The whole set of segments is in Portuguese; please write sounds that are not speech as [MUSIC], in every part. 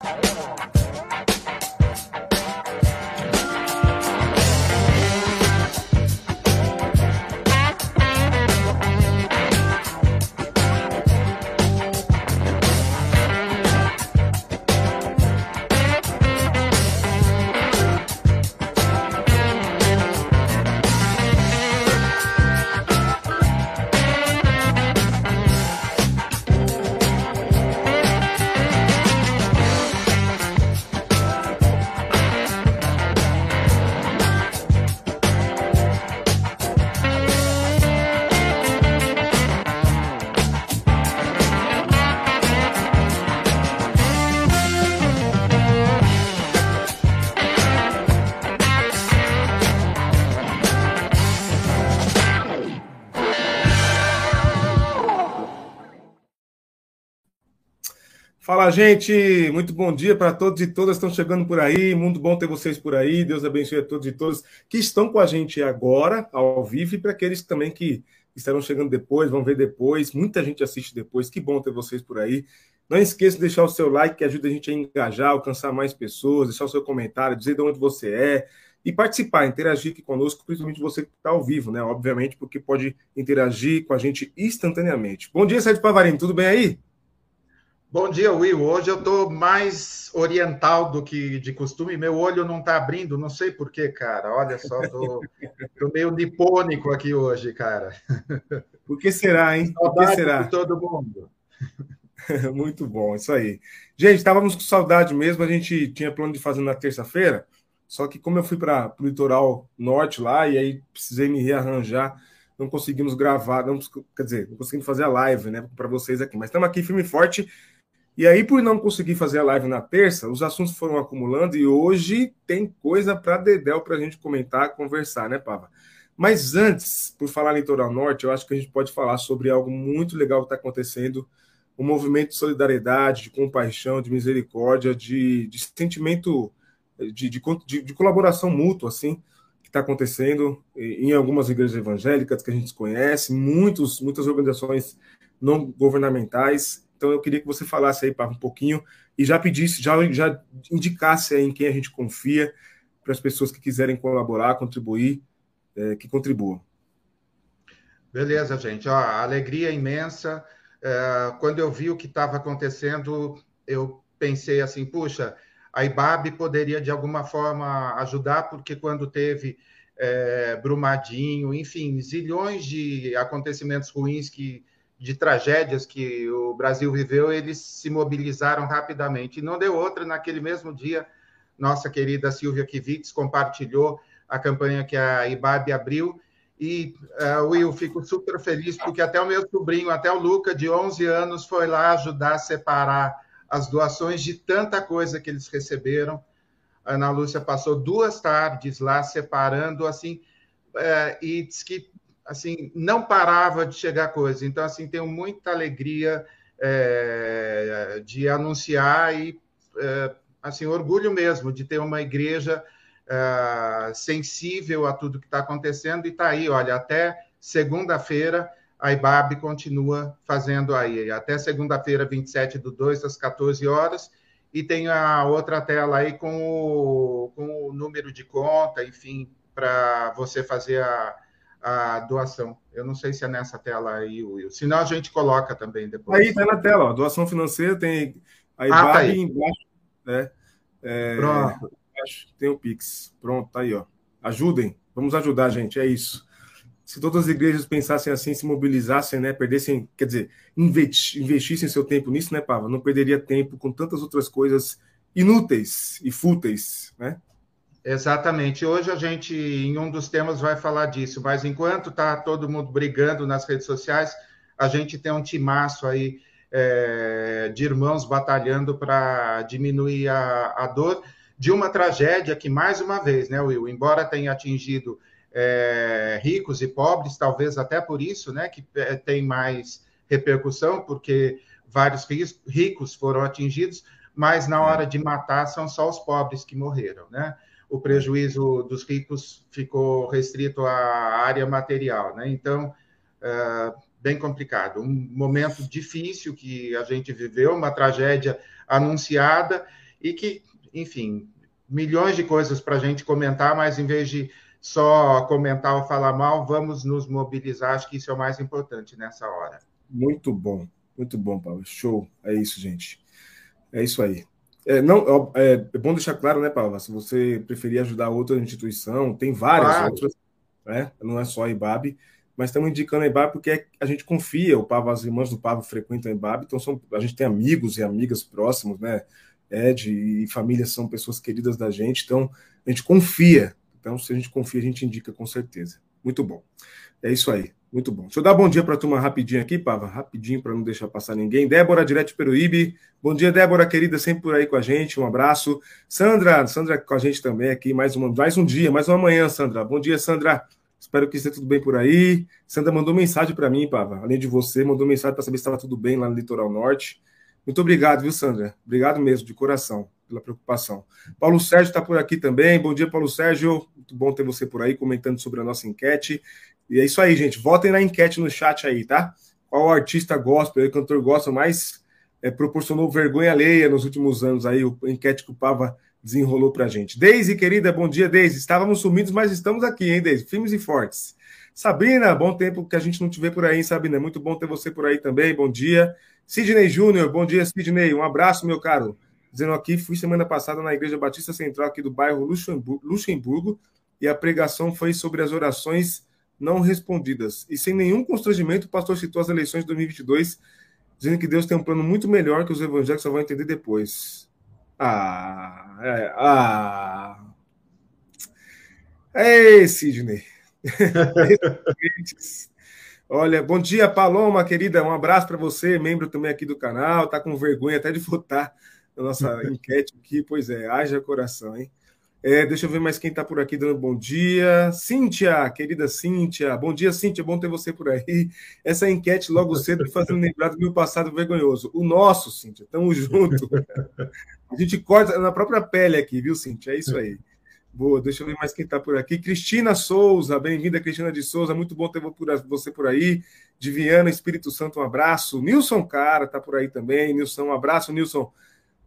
Thank Fala, gente! Muito bom dia para todos e todas que estão chegando por aí. Muito bom ter vocês por aí. Deus abençoe a todos e todas que estão com a gente agora, ao vivo, e para aqueles também que estarão chegando depois, vão ver depois. Muita gente assiste depois. Que bom ter vocês por aí. Não esqueça de deixar o seu like, que ajuda a gente a engajar, alcançar mais pessoas, deixar o seu comentário, dizer de onde você é e participar, interagir aqui conosco, principalmente você que está ao vivo, né? Obviamente, porque pode interagir com a gente instantaneamente. Bom dia, Sérgio Pavarini, tudo bem aí? Bom dia, Will. Hoje eu estou mais oriental do que de costume. Meu olho não está abrindo, não sei porquê, cara. Olha só, estou meio nipônico aqui hoje, cara. Por que será, hein? Por que será? de todo mundo. [LAUGHS] Muito bom, isso aí. Gente, estávamos com saudade mesmo. A gente tinha plano de fazer na terça-feira, só que como eu fui para o litoral norte lá, e aí precisei me rearranjar, não conseguimos gravar, não, quer dizer, não conseguimos fazer a live, né, para vocês aqui. Mas estamos aqui firme e forte e aí, por não conseguir fazer a live na terça, os assuntos foram acumulando e hoje tem coisa para Dedel para a gente comentar, conversar, né, Pava? Mas antes, por falar Litoral Norte, eu acho que a gente pode falar sobre algo muito legal que está acontecendo, um movimento de solidariedade, de compaixão, de misericórdia, de, de sentimento de, de, de, colaboração mútua, assim, que está acontecendo em algumas igrejas evangélicas que a gente conhece, muitos, muitas organizações não governamentais então eu queria que você falasse aí, Pava, um pouquinho e já pedisse, já, já indicasse aí em quem a gente confia para as pessoas que quiserem colaborar, contribuir, é, que contribuam. Beleza, gente. Ó, alegria imensa. É, quando eu vi o que estava acontecendo, eu pensei assim, puxa, a IBAB poderia de alguma forma ajudar, porque quando teve é, Brumadinho, enfim, zilhões de acontecimentos ruins que de tragédias que o Brasil viveu, eles se mobilizaram rapidamente. E não deu outra, naquele mesmo dia, nossa querida Silvia Kivitz compartilhou a campanha que a IBAB abriu. E, uh, Will, fico super feliz, porque até o meu sobrinho, até o Luca, de 11 anos, foi lá ajudar a separar as doações de tanta coisa que eles receberam. A Ana Lúcia passou duas tardes lá separando, assim, uh, e diz que assim, não parava de chegar coisa. Então, assim, tenho muita alegria é, de anunciar e, é, assim, orgulho mesmo de ter uma igreja é, sensível a tudo que está acontecendo e está aí, olha, até segunda-feira a IBAB continua fazendo aí, até segunda-feira, 27 do 2, às 14 horas, e tem a outra tela aí com o, com o número de conta, enfim, para você fazer a, a doação. Eu não sei se é nessa tela aí, Will. Senão a gente coloca também depois. Aí está na tela, ó, doação financeira, tem a IBAB ah, tá embaixo, né? É, Pronto. Embaixo tem o Pix. Pronto, tá aí, ó. Ajudem, vamos ajudar, gente, é isso. Se todas as igrejas pensassem assim, se mobilizassem, né, perdessem, quer dizer, investissem seu tempo nisso, né, Pava? Não perderia tempo com tantas outras coisas inúteis e fúteis, né? Exatamente. Hoje a gente, em um dos temas, vai falar disso, mas enquanto está todo mundo brigando nas redes sociais, a gente tem um timaço aí é, de irmãos batalhando para diminuir a, a, dor de uma tragédia que, mais uma vez, né, Will, embora tenha atingido é, ricos e pobres, talvez até por isso, né, que é, tem mais repercussão, porque vários ricos foram atingidos, mas na hora de matar são só os pobres que morreram, né? O prejuízo dos ricos ficou restrito à área material, né? Então, é, bem complicado, um momento difícil que a gente viveu, uma tragédia anunciada e que, enfim, milhões de coisas para a gente comentar, mas em vez de só comentar ou falar mal, vamos nos mobilizar. Acho que isso é o mais importante nessa hora. Muito bom, muito bom, Paulo. Show. É isso, gente. É isso aí. É, não, é, é bom deixar claro, né, Paulo? Se você preferir ajudar outra instituição, tem várias claro. outras, né? Não é só a IBAB, mas estamos indicando a IBAB porque a gente confia, o Pavo, as irmãs do Pavo frequentam a IBAB, então são, a gente tem amigos e amigas próximos, né? Ed e família são pessoas queridas da gente, então a gente confia. Então, se a gente confia, a gente indica com certeza. Muito bom. É isso aí. Muito bom. Deixa eu dar bom dia para a turma rapidinho aqui, Pava, rapidinho para não deixar passar ninguém. Débora, direto de Peruíbe. Bom dia, Débora, querida, sempre por aí com a gente. Um abraço. Sandra, Sandra com a gente também aqui, mais, uma, mais um dia, mais uma manhã, Sandra. Bom dia, Sandra. Espero que esteja tudo bem por aí. Sandra mandou mensagem para mim, Pava. Além de você, mandou mensagem para saber se estava tudo bem lá no Litoral Norte. Muito obrigado, viu, Sandra? Obrigado mesmo, de coração, pela preocupação. Paulo Sérgio está por aqui também. Bom dia, Paulo Sérgio. Muito bom ter você por aí comentando sobre a nossa enquete. E é isso aí, gente. Votem na enquete no chat aí, tá? Qual artista gospel, cantor gospel mais é, proporcionou vergonha alheia nos últimos anos aí, o enquete que o Pava desenrolou pra gente. Deise, querida, bom dia, Deise. Estávamos sumidos, mas estamos aqui, hein, Deise? Firmes e fortes. Sabrina, bom tempo que a gente não te vê por aí, hein, Sabrina? Muito bom ter você por aí também, bom dia. Sidney Júnior, bom dia, Sidney. Um abraço, meu caro. Dizendo aqui, fui semana passada na Igreja Batista Central aqui do bairro Luxemburgo, Luxemburgo e a pregação foi sobre as orações não respondidas. E sem nenhum constrangimento, o pastor citou as eleições de 2022, dizendo que Deus tem um plano muito melhor que os evangélicos só vão entender depois. Ah, é, ah. Ei, Sidney. [LAUGHS] Olha, bom dia, Paloma, querida. Um abraço para você, membro também aqui do canal. Tá com vergonha até de votar na nossa [LAUGHS] enquete aqui. Pois é, haja coração, hein? É, deixa eu ver mais quem está por aqui dando bom dia. Cíntia, querida Cíntia. Bom dia, Cíntia. Bom ter você por aí. Essa enquete logo cedo fazendo lembrar do meu passado vergonhoso. O nosso, Cíntia. Tamo junto. A gente corta na própria pele aqui, viu, Cíntia? É isso aí. Boa, deixa eu ver mais quem está por aqui. Cristina Souza, bem-vinda, Cristina de Souza. Muito bom ter você por aí. De Viana, Espírito Santo, um abraço. Nilson Cara está por aí também. Nilson, um abraço, Nilson.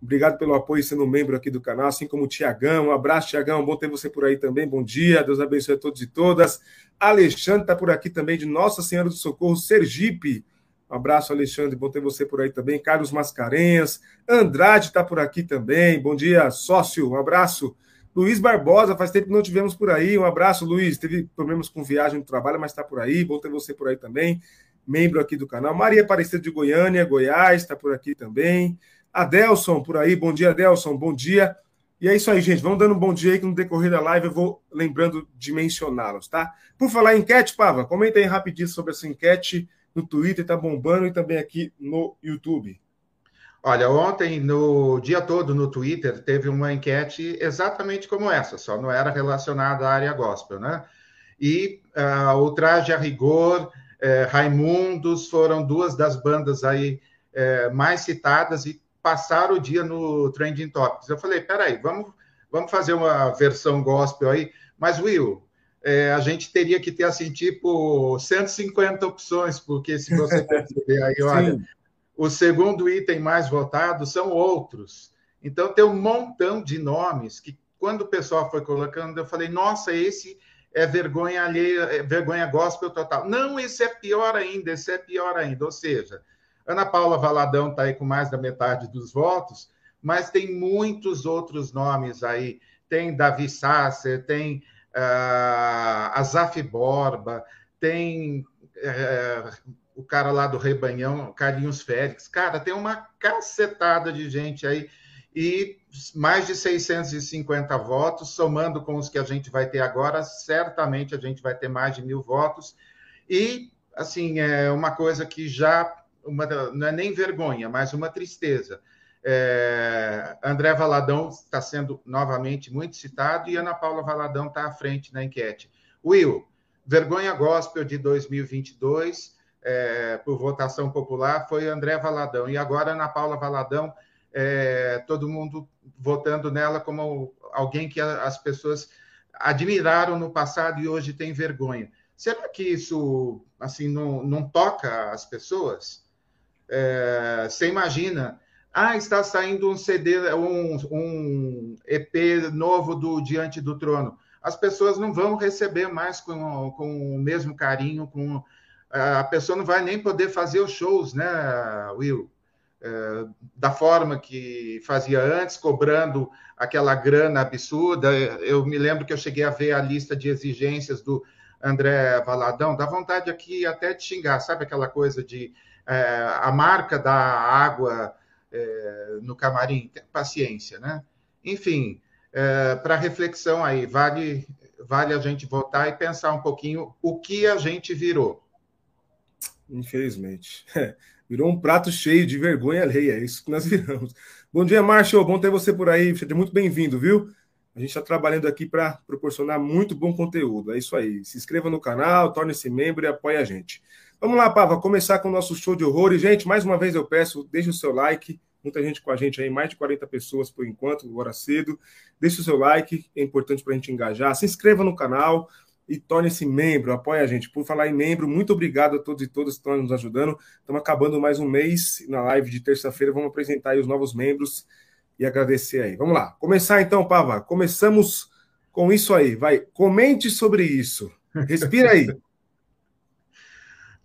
Obrigado pelo apoio sendo membro aqui do canal, assim como o Tiagão. Um abraço, Tiagão. Bom ter você por aí também. Bom dia. Deus abençoe a todos e todas. Alexandre está por aqui também, de Nossa Senhora do Socorro, Sergipe. Um abraço, Alexandre. Bom ter você por aí também. Carlos Mascarenhas. Andrade está por aqui também. Bom dia, sócio. Um abraço. Luiz Barbosa, faz tempo que não tivemos por aí. Um abraço, Luiz. Teve problemas com viagem no trabalho, mas está por aí. Bom ter você por aí também. Membro aqui do canal. Maria Aparecida de Goiânia, Goiás, está por aqui também. Adelson por aí, bom dia, Adelson, bom dia. E é isso aí, gente. Vamos dando um bom dia aí que no decorrer da live eu vou lembrando de mencioná-los, tá? Por falar em enquete, Pava, comenta aí rapidinho sobre essa enquete no Twitter, tá bombando e também aqui no YouTube. Olha, ontem, no dia todo no Twitter, teve uma enquete exatamente como essa, só não era relacionada à área gospel, né? E uh, o Traje a Rigor, uh, Raimundos foram duas das bandas aí uh, mais citadas e passar o dia no Trending Topics. Eu falei, peraí, vamos, vamos fazer uma versão gospel aí. Mas, Will, é, a gente teria que ter, assim, tipo, 150 opções, porque se você [LAUGHS] perceber aí, olha, o segundo item mais votado são outros. Então, tem um montão de nomes que, quando o pessoal foi colocando, eu falei, nossa, esse é vergonha alheia, é vergonha gospel total. Não, esse é pior ainda, esse é pior ainda. Ou seja, Ana Paula Valadão está aí com mais da metade dos votos, mas tem muitos outros nomes aí. Tem Davi Sasser, tem uh, Azaf Borba, tem uh, o cara lá do Rebanhão, Carlinhos Félix. Cara, tem uma cacetada de gente aí e mais de 650 votos, somando com os que a gente vai ter agora, certamente a gente vai ter mais de mil votos. E, assim, é uma coisa que já uma, não é nem vergonha, mas uma tristeza. É, André Valadão está sendo novamente muito citado e Ana Paula Valadão está à frente na enquete. Will, vergonha gospel de 2022, é, por votação popular, foi André Valadão. E agora Ana Paula Valadão, é, todo mundo votando nela como alguém que as pessoas admiraram no passado e hoje tem vergonha. Será que isso assim não, não toca as pessoas? É, você imagina Ah, está saindo um CD, um, um EP novo do Diante do Trono. As pessoas não vão receber mais com, com o mesmo carinho, com a pessoa não vai nem poder fazer os shows, né, Will? É, da forma que fazia antes, cobrando aquela grana absurda. Eu me lembro que eu cheguei a ver a lista de exigências do André Valadão, dá vontade aqui até de xingar, sabe aquela coisa de a marca da água é, no camarim? Paciência, né? Enfim, é, para reflexão aí, vale, vale a gente voltar e pensar um pouquinho o que a gente virou. Infelizmente. [LAUGHS] Virou um prato cheio de vergonha alheia, é isso que nós viramos. Bom dia, Márcio. Bom ter você por aí. Seja muito bem-vindo, viu? A gente está trabalhando aqui para proporcionar muito bom conteúdo. É isso aí. Se inscreva no canal, torne-se membro e apoie a gente. Vamos lá, Pava, começar com o nosso show de horror. E, gente, mais uma vez eu peço, deixe o seu like. Muita gente com a gente aí, mais de 40 pessoas por enquanto, agora cedo. Deixe o seu like, é importante para a gente engajar. Se inscreva no canal e torne-se membro, apoie a gente. Por falar em membro, muito obrigado a todos e todas que estão nos ajudando. Estamos acabando mais um mês na live de terça-feira. Vamos apresentar aí os novos membros e agradecer aí. Vamos lá. Começar então, Pava. Começamos com isso aí. Vai, comente sobre isso. Respira aí. [LAUGHS]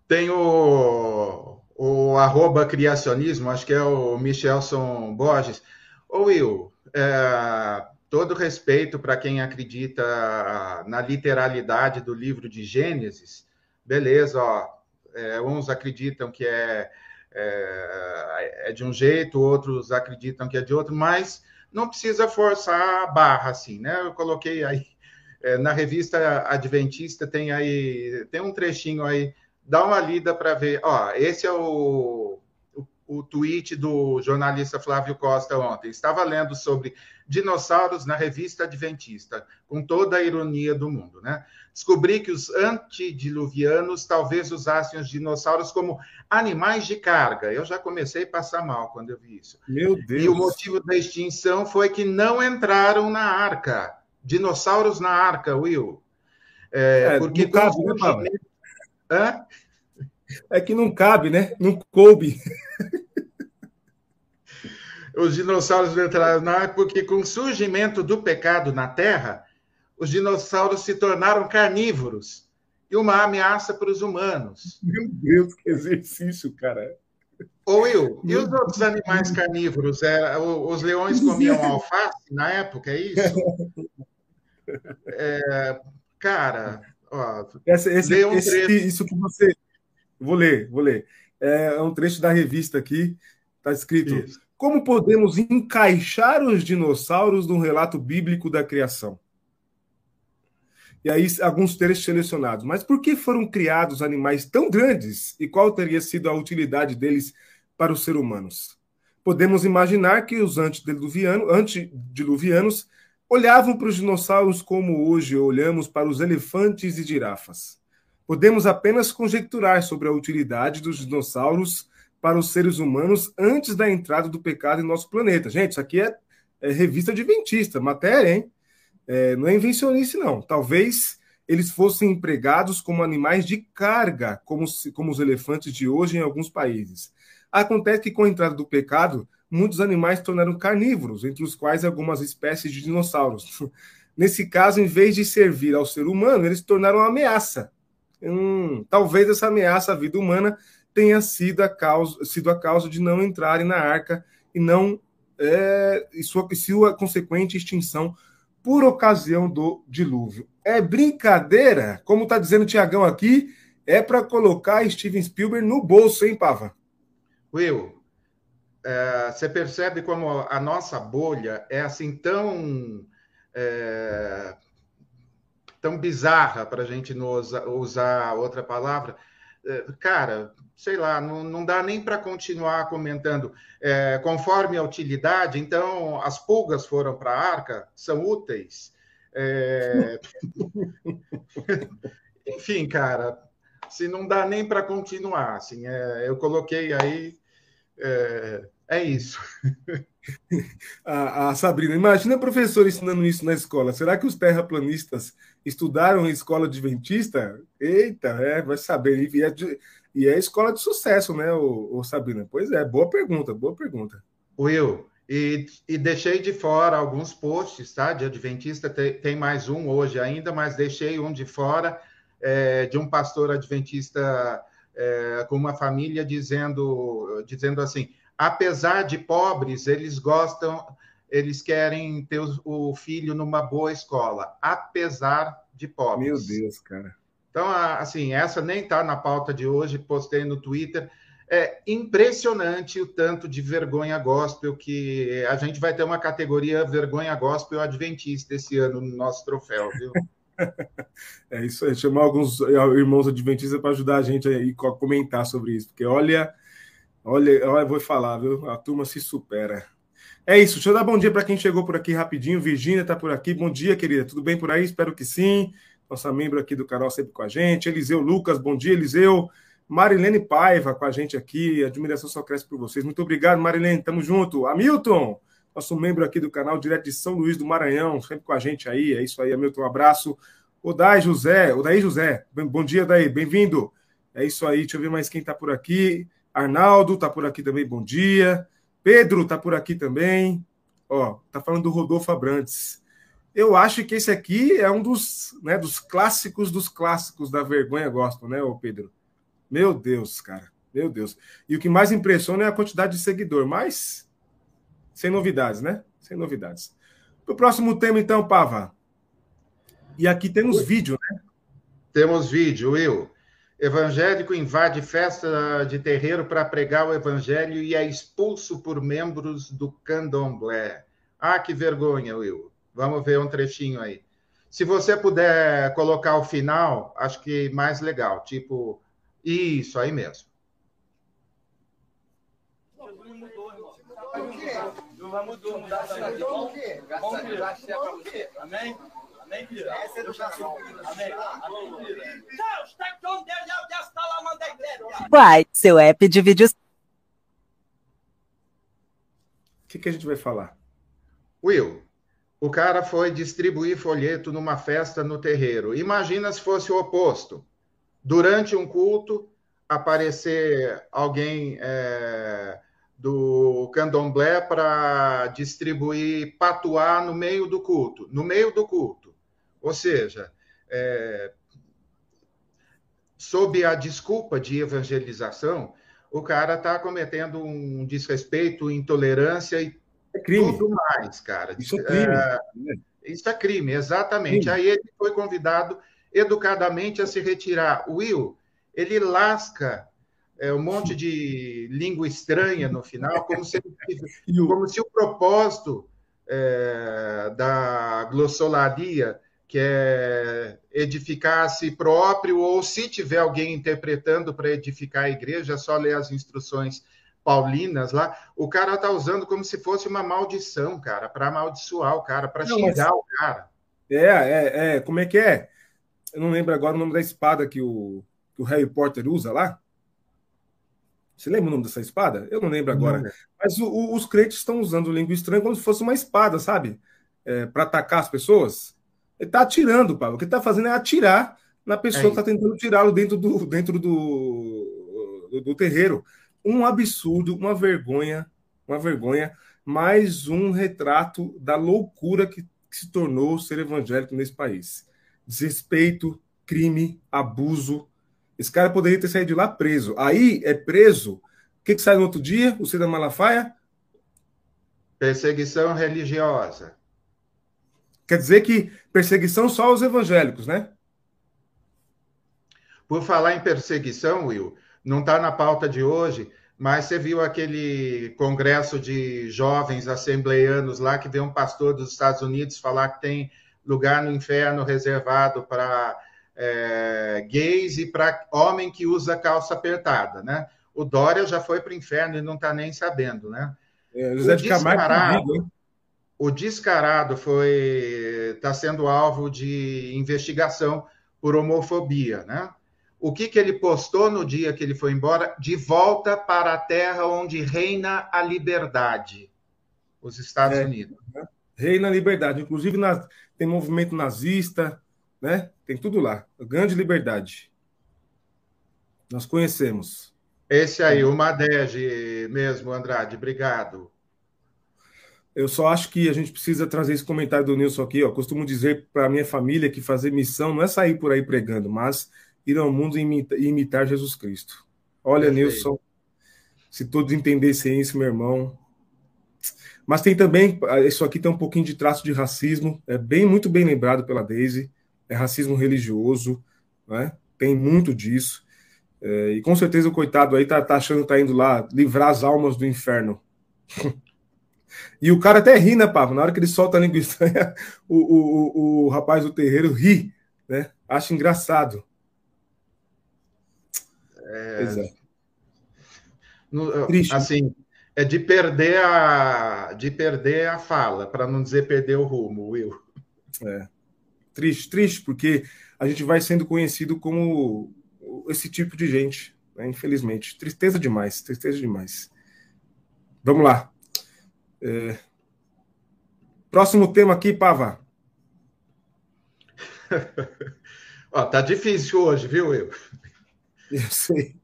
Tem o, o arroba criacionismo, acho que é o Michelson Borges. Ô Will, é, todo respeito para quem acredita na literalidade do livro de Gênesis, beleza, ó, é, uns acreditam que é, é, é, de um jeito, outros acreditam que é de outro, mas não precisa forçar a barra assim, né? Eu coloquei aí é, na revista Adventista tem aí tem um trechinho aí, dá uma lida para ver. Ó, esse é o o tweet do jornalista Flávio Costa ontem. Estava lendo sobre dinossauros na revista Adventista, com toda a ironia do mundo, né? Descobri que os antediluvianos talvez usassem os dinossauros como animais de carga. Eu já comecei a passar mal quando eu vi isso. Meu Deus! E o motivo da extinção foi que não entraram na arca. Dinossauros na arca, Will. É, é porque cabe, né, Hã? É que não cabe, né? Não coube. Os dinossauros entraram na água porque, com o surgimento do pecado na Terra, os dinossauros se tornaram carnívoros e uma ameaça para os humanos. Meu Deus, que exercício, cara. Ô Will, e os outros animais carnívoros? É, os leões comiam alface na época, é isso? [LAUGHS] É, cara, ó, esse, esse, esse, isso que você Vou ler, vou ler. É um trecho da revista aqui, está escrito: Isso. Como podemos encaixar os dinossauros num relato bíblico da criação? E aí, alguns trechos selecionados. Mas por que foram criados animais tão grandes e qual teria sido a utilidade deles para os seres humanos? Podemos imaginar que os antediluvianos, antediluvianos olhavam para os dinossauros como hoje olhamos para os elefantes e girafas. Podemos apenas conjecturar sobre a utilidade dos dinossauros para os seres humanos antes da entrada do pecado em nosso planeta. Gente, isso aqui é, é revista adventista, matéria, hein? É, não é invencionice, não. Talvez eles fossem empregados como animais de carga, como, como os elefantes de hoje em alguns países. Acontece que, com a entrada do pecado, muitos animais tornaram carnívoros, entre os quais algumas espécies de dinossauros. [LAUGHS] Nesse caso, em vez de servir ao ser humano, eles tornaram uma ameaça hum, talvez essa ameaça à vida humana tenha sido a causa, sido a causa de não entrarem na arca e não é, e sua, sua consequente extinção por ocasião do dilúvio. É brincadeira, como está dizendo o Tiagão aqui, é para colocar Steven Spielberg no bolso, hein, Pava? Will, é, você percebe como a nossa bolha é assim tão é, tão bizarra para a gente não usar, usar outra palavra, é, cara, sei lá, não, não dá nem para continuar comentando. É, conforme a utilidade, então, as pulgas foram para a arca, são úteis. [LAUGHS] Enfim, cara, se não dá nem para continuar, assim, eu coloquei aí, é, é isso. [LAUGHS] a, a, Sabrina, imagina a professora ensinando isso na escola. Será que os terraplanistas estudaram em escola adventista? Eita, é, vai saber. E é, de, e é escola de sucesso, né, o, o, Sabrina? Pois é, boa pergunta, boa pergunta. Will, e, e, deixei de fora alguns posts, tá? De Adventista, tem, tem mais um hoje ainda, mas deixei um de fora é, de um pastor adventista é, com uma família dizendo, dizendo assim: apesar de pobres, eles gostam, eles querem ter o filho numa boa escola, apesar de pobres. Meu Deus, cara. Então, assim, essa nem está na pauta de hoje, postei no Twitter. É impressionante o tanto de vergonha gospel que a gente vai ter uma categoria vergonha gospel adventista esse ano no nosso troféu, viu? [LAUGHS] É isso aí, chamar alguns irmãos adventistas para ajudar a gente aí a comentar sobre isso, porque olha, olha, olha, vou falar, viu? A turma se supera. É isso, deixa eu dar bom dia para quem chegou por aqui rapidinho. Virgínia está por aqui. Bom dia, querida. Tudo bem por aí? Espero que sim. Nossa membro aqui do canal sempre com a gente. Eliseu Lucas, bom dia, Eliseu. Marilene Paiva com a gente aqui. A admiração só cresce por vocês. Muito obrigado, Marilene. Tamo junto. Hamilton, nosso membro aqui do canal, direto de São Luís do Maranhão, sempre com a gente aí. É isso aí, Hamilton. Um abraço. Odai José, Odai José. Bom dia, Daí. Bem-vindo. É isso aí. Deixa eu ver mais quem tá por aqui. Arnaldo tá por aqui também. Bom dia. Pedro tá por aqui também. Ó, tá falando do Rodolfo Abrantes. Eu acho que esse aqui é um dos, né, dos clássicos dos clássicos da vergonha gospel, né, ô Pedro? Meu Deus, cara. Meu Deus. E o que mais impressiona é a quantidade de seguidor, mas sem novidades, né? Sem novidades. O próximo tema, então, Pava. E aqui temos Oi. vídeo, né? Temos vídeo, Will. Evangélico invade festa de terreiro para pregar o evangelho e é expulso por membros do candomblé. Ah, que vergonha, Will. Vamos ver um trechinho aí. Se você puder colocar o final, acho que mais legal. Tipo, isso, aí mesmo. Não mudou, mudar mudou o quê? Amém? Amém, filho? Essa é educação. Amém? Amém, filho? Deus, tá com Deus, Deus está lá, manda igreja. Uai, seu app de vídeos. O que, que a gente vai falar? Will, o cara foi distribuir folheto numa festa no terreiro. Imagina se fosse o oposto durante um culto, aparecer alguém é, do candomblé para distribuir patuá no meio do culto, no meio do culto. Ou seja, é, sob a desculpa de evangelização, o cara está cometendo um desrespeito, intolerância e é tudo mais, cara. Isso é crime. É, isso é crime, exatamente. Crime. Aí ele foi convidado educadamente a se retirar. O Will, ele lasca é, um monte de língua estranha no final, como se, [LAUGHS] como se o propósito é, da glossolalia, que é edificar a si próprio, ou se tiver alguém interpretando para edificar a igreja, é só ler as instruções paulinas lá, o cara tá usando como se fosse uma maldição, cara, para amaldiçoar o cara, para xingar mas... o cara. É, é, é, como é que é? Eu não lembro agora o nome da espada que o, que o Harry Potter usa lá. Você lembra o nome dessa espada? Eu não lembro agora. Não. Mas o, o, os crentes estão usando língua estranha como se fosse uma espada, sabe? É, para atacar as pessoas. Ele está atirando, Pablo. O que ele está fazendo é atirar na pessoa é que está tentando tirá-lo dentro, do, dentro do, do, do terreiro. Um absurdo, uma vergonha, uma vergonha. Mais um retrato da loucura que, que se tornou ser evangélico nesse país desrespeito, crime, abuso. Esse cara poderia ter saído de lá preso. Aí é preso. O que, que sai no outro dia? O Cida Malafaia? Perseguição religiosa. Quer dizer que perseguição só aos evangélicos, né? Por falar em perseguição, Will, não está na pauta de hoje, mas você viu aquele congresso de jovens assembleianos lá que veio um pastor dos Estados Unidos falar que tem lugar no inferno reservado para é, gays e para homem que usa calça apertada, né? O Dória já foi para o inferno e não está nem sabendo, né? É, o, descarado, o descarado foi está sendo alvo de investigação por homofobia, né? O que, que ele postou no dia que ele foi embora? De volta para a terra onde reina a liberdade, os Estados é, Unidos. Reina a liberdade. Inclusive, na, tem movimento nazista, né? Tem tudo lá. Grande liberdade. Nós conhecemos. Esse aí, o Madege mesmo, Andrade, obrigado. Eu só acho que a gente precisa trazer esse comentário do Nilson aqui. Ó. Costumo dizer para minha família que fazer missão não é sair por aí pregando, mas ir ao mundo e imitar Jesus Cristo. Olha, Perfeito. Nilson, se todos entendessem isso, meu irmão. Mas tem também, isso aqui tem um pouquinho de traço de racismo, é bem muito bem lembrado pela Daisy, é racismo religioso, né? tem muito disso. É, e com certeza o coitado aí tá, tá achando que tá indo lá livrar as almas do inferno. [LAUGHS] e o cara até ri, né, Pavo? Na hora que ele solta a língua [LAUGHS] estranha, o, o, o, o rapaz do terreiro ri, né? Acha engraçado. É... é. No, assim, é de perder a de perder a fala, para não dizer perder o rumo, Will. É. Triste, triste, porque a gente vai sendo conhecido como esse tipo de gente, né? infelizmente. Tristeza demais, tristeza demais. Vamos lá. É... Próximo tema aqui, Pava. [LAUGHS] Ó, tá difícil hoje, viu, eu? Eu sei.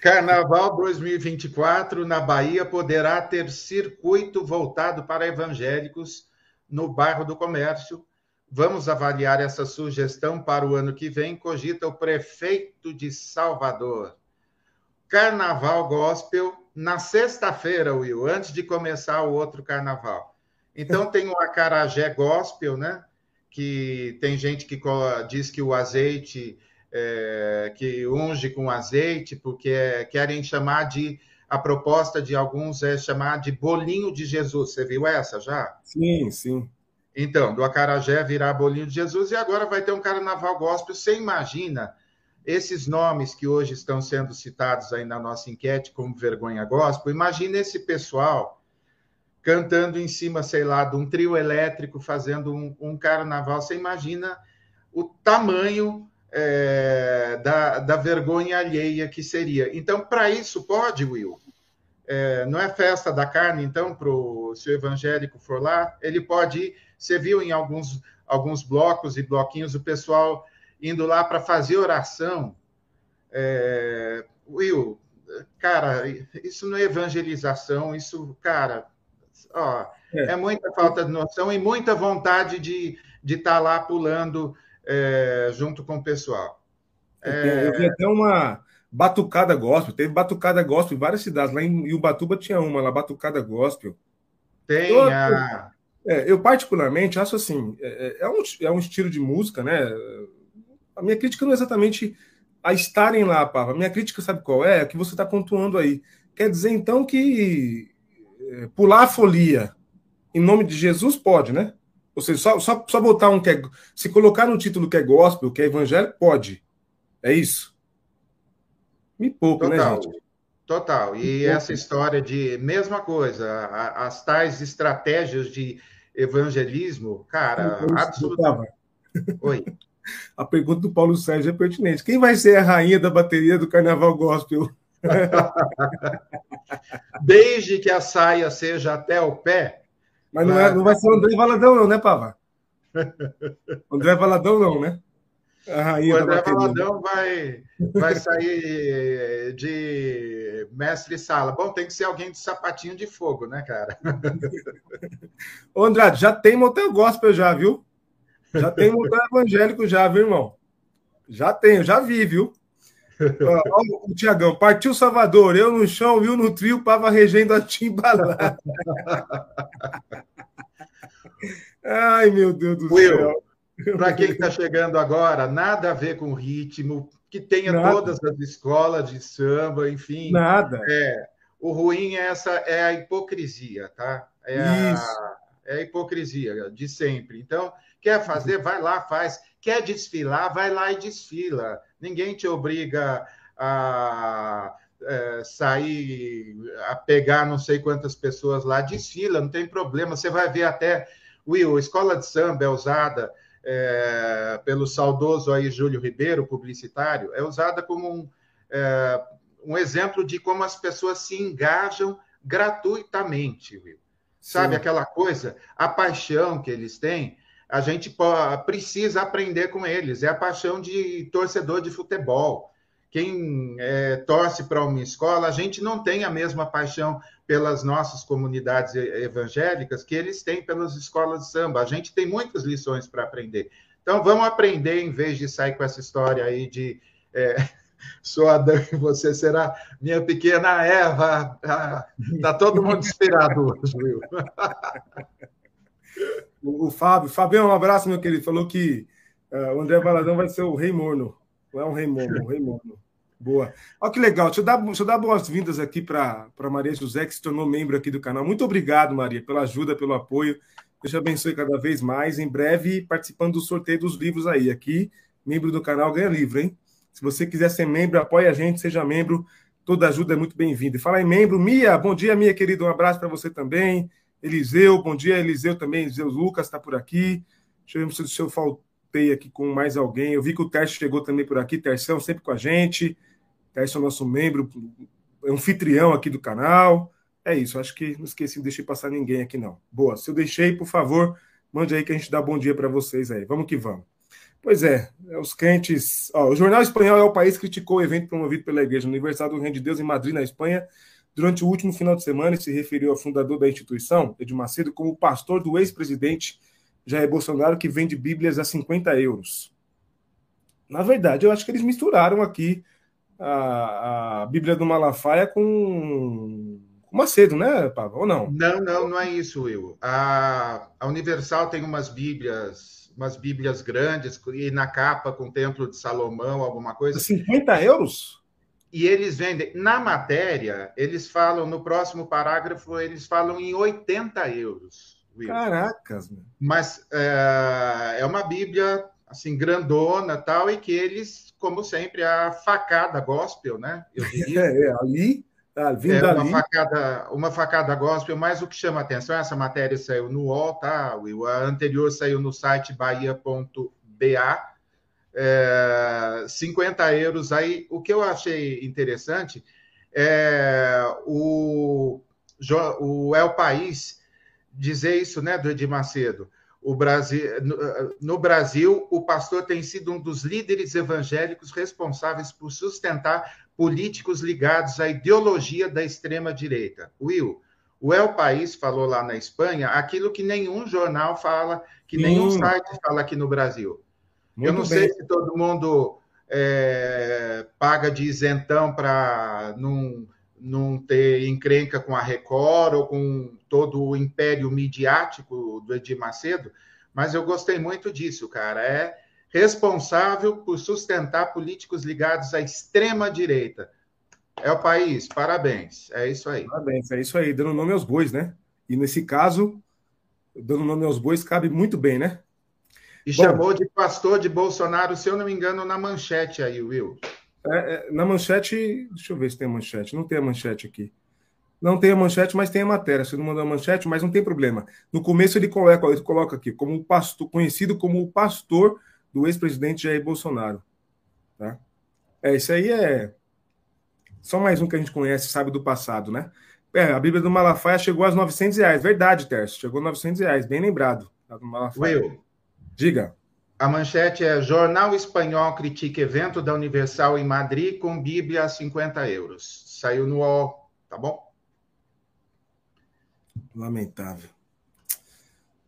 Carnaval 2024 na Bahia poderá ter circuito voltado para evangélicos no bairro do Comércio. Vamos avaliar essa sugestão para o ano que vem, cogita o prefeito de Salvador. Carnaval Gospel na sexta-feira, Will, antes de começar o outro carnaval. Então [LAUGHS] tem o Acarajé Gospel, né? Que tem gente que diz que o azeite é, que unge com azeite, porque é, querem chamar de. A proposta de alguns é chamar de bolinho de Jesus. Você viu essa já? Sim, sim. Então, do acarajé virar bolinho de Jesus e agora vai ter um carnaval gospel. Você imagina esses nomes que hoje estão sendo citados aí na nossa enquete como vergonha gospel? Imagina esse pessoal cantando em cima, sei lá, de um trio elétrico fazendo um, um carnaval. Você imagina o tamanho é, da, da vergonha alheia que seria. Então, para isso, pode, Will. É, não é festa da carne, então, se o evangélico for lá, ele pode ir. Você viu em alguns, alguns blocos e bloquinhos o pessoal indo lá para fazer oração. É, Will, cara, isso não é evangelização, isso, cara, ó, é. é muita falta de noção e muita vontade de estar tá lá pulando é, junto com o pessoal. É... Eu vi até uma batucada gospel, teve batucada gospel em várias cidades, lá em Ubatuba tinha uma, lá, batucada gospel. Tem eu, a... É, eu particularmente acho assim, é, é, é, um, é um estilo de música, né? A minha crítica não é exatamente a estarem lá, Pava. A minha crítica, sabe qual é? É que você está pontuando aí. Quer dizer, então, que é, pular a folia em nome de Jesus pode, né? Ou seja, só, só, só botar um que é. Se colocar no título que é gospel, que é evangelho, pode. É isso? Me poupa, né, gente? Total. E essa história de mesma coisa, as tais estratégias de evangelismo, cara, absolutamente. Oi. [LAUGHS] A pergunta do Paulo Sérgio é pertinente. Quem vai ser a rainha da bateria do Carnaval Gospel? [LAUGHS] Desde que a saia seja até o pé, mas não, é, não vai ser o André Valadão, não, né, Pava? [LAUGHS] André Valadão, não, né? O André Valadão vai, vai sair de mestre sala. Bom, tem que ser alguém de sapatinho de fogo, né, cara? [LAUGHS] Ô, Andrade, já tem motel gospel já, viu? Já tem motel evangélico já, viu, irmão? Já tenho, já vi, viu? Ó, o Tiagão, partiu Salvador, eu no chão, viu no trio, pava regendo a timbalada. [LAUGHS] Ai, meu Deus do Will, céu. Para quem está chegando agora, nada a ver com ritmo, que tenha nada. todas as escolas de samba, enfim. Nada. É, o ruim é essa é a hipocrisia, tá? É a, é hipocrisia de sempre. Então, quer fazer, vai lá, faz. Quer desfilar, vai lá e desfila. Ninguém te obriga a é, sair, a pegar não sei quantas pessoas lá. Desfila, não tem problema. Você vai ver até Will, escola de samba é usada é, pelo saudoso aí Júlio Ribeiro, publicitário, é usada como um, é, um exemplo de como as pessoas se engajam gratuitamente, Will. Sabe Sim. aquela coisa, a paixão que eles têm, a gente precisa aprender com eles. É a paixão de torcedor de futebol. Quem é, torce para uma escola, a gente não tem a mesma paixão pelas nossas comunidades evangélicas que eles têm pelas escolas de samba. A gente tem muitas lições para aprender. Então, vamos aprender em vez de sair com essa história aí de é, sou Adão e você será minha pequena Eva. Está ah, todo mundo inspirado hoje, viu? O, o Fábio, Fabião, um abraço, meu querido. Falou que uh, o André Valadão vai ser o rei morno. Não é um rei morno, um rei morno. Boa. Olha que legal. Deixa eu dar, deixa eu dar boas-vindas aqui para Maria José, que se tornou membro aqui do canal. Muito obrigado, Maria, pela ajuda, pelo apoio. Deus te abençoe cada vez mais. Em breve, participando do sorteio dos livros aí. Aqui, membro do canal ganha livro, hein? Se você quiser ser membro, apoie a gente, seja membro. Toda ajuda é muito bem-vinda. E fala em membro, Mia, bom dia, Mia, querido. Um abraço para você também. Eliseu, bom dia, Eliseu também. Eliseu Lucas está por aqui. Deixa eu ver se eu faltei aqui com mais alguém. Eu vi que o Tércio chegou também por aqui. Terção, sempre com a gente. Tércio é nosso membro, anfitrião aqui do canal. É isso, acho que não esqueci, não deixei passar ninguém aqui, não. Boa, se eu deixei, por favor, mande aí que a gente dá bom dia para vocês aí. Vamos que vamos. Pois é, é os crentes. Ó, o jornal espanhol é o país que criticou o evento promovido pela Igreja Universal do Reino de Deus em Madrid, na Espanha, durante o último final de semana e se referiu ao fundador da instituição, Edir Macedo, como pastor do ex-presidente Jair Bolsonaro, que vende Bíblias a 50 euros. Na verdade, eu acho que eles misturaram aqui a, a Bíblia do Malafaia com Macedo, né, Pablo? Ou não? Não, não, não é isso, Will. A, a Universal tem umas Bíblias, umas Bíblias grandes, e na capa com o Templo de Salomão, alguma coisa. 50 euros? E eles vendem. Na matéria, eles falam, no próximo parágrafo, eles falam em 80 euros. Will. Caracas, meu. Mas é, é uma Bíblia assim, grandona tal, e que eles, como sempre, a facada gospel, né? Eu diria. [LAUGHS] É, ali, tá, vindo é uma ali. Facada, uma facada gospel, mas o que chama atenção, essa matéria saiu no UOL, tá, Will? A anterior saiu no site bahia.ba, é, 50 euros. Aí, o que eu achei interessante é o, o El País dizer isso, né, do Edir Macedo o Brasil, no Brasil, o pastor tem sido um dos líderes evangélicos responsáveis por sustentar políticos ligados à ideologia da extrema-direita. Will, o El País falou lá na Espanha aquilo que nenhum jornal fala, que nenhum site fala aqui no Brasil. Muito Eu não bem. sei se todo mundo é, paga de isentão para não, não ter encrenca com a Record ou com todo o império midiático do Edir Macedo, mas eu gostei muito disso, cara. É responsável por sustentar políticos ligados à extrema direita. É o país, parabéns. É isso aí. Parabéns, é isso aí, dando nome aos bois, né? E nesse caso, dando nome aos bois cabe muito bem, né? E Bom, chamou de pastor de Bolsonaro, se eu não me engano, na manchete aí, Will. É, é, na manchete, deixa eu ver se tem a manchete. Não tem a manchete aqui. Não tem a manchete, mas tem a matéria. Você não mandou a manchete, mas não tem problema. No começo ele coloca, ele coloca aqui, como pastor, conhecido como o pastor do ex-presidente Jair Bolsonaro. Tá? É, isso aí é só mais um que a gente conhece, sabe do passado, né? É, a Bíblia do Malafaia chegou aos 900 reais. Verdade, Tércio. Chegou a 900 reais. Bem lembrado. Will. Diga. A manchete é Jornal Espanhol critica evento da Universal em Madrid com Bíblia a 50 euros. Saiu no UOL, tá bom? Lamentável.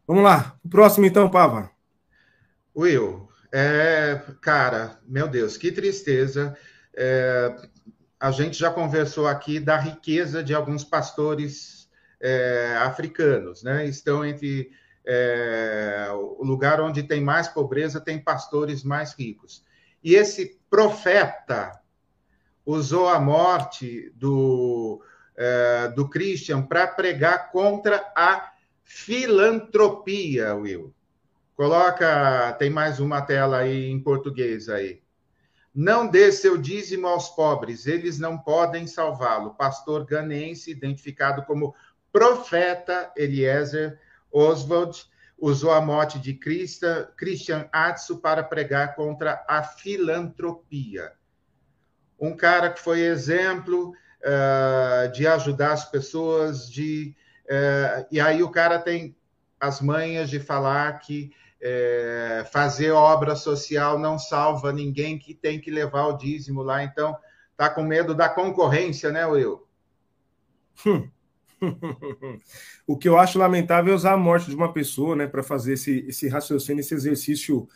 Vamos lá. O próximo, então, Pava. Will, é, cara, meu Deus, que tristeza. É, a gente já conversou aqui da riqueza de alguns pastores é, africanos, né? Estão entre é, o lugar onde tem mais pobreza, tem pastores mais ricos. E esse profeta usou a morte do é, do Christian para pregar contra a filantropia, Will. Coloca, tem mais uma tela aí em português aí. Não dê seu dízimo aos pobres, eles não podem salvá-lo. Pastor ganense, identificado como profeta Eliezer Oswald, usou a morte de Christian Atsu para pregar contra a filantropia. Um cara que foi exemplo uh, de ajudar as pessoas, de uh, e aí o cara tem as manhas de falar que uh, fazer obra social não salva ninguém, que tem que levar o dízimo lá, então tá com medo da concorrência, né, Will? Hum. [LAUGHS] o que eu acho lamentável é usar a morte de uma pessoa, né, para fazer esse, esse raciocínio, esse exercício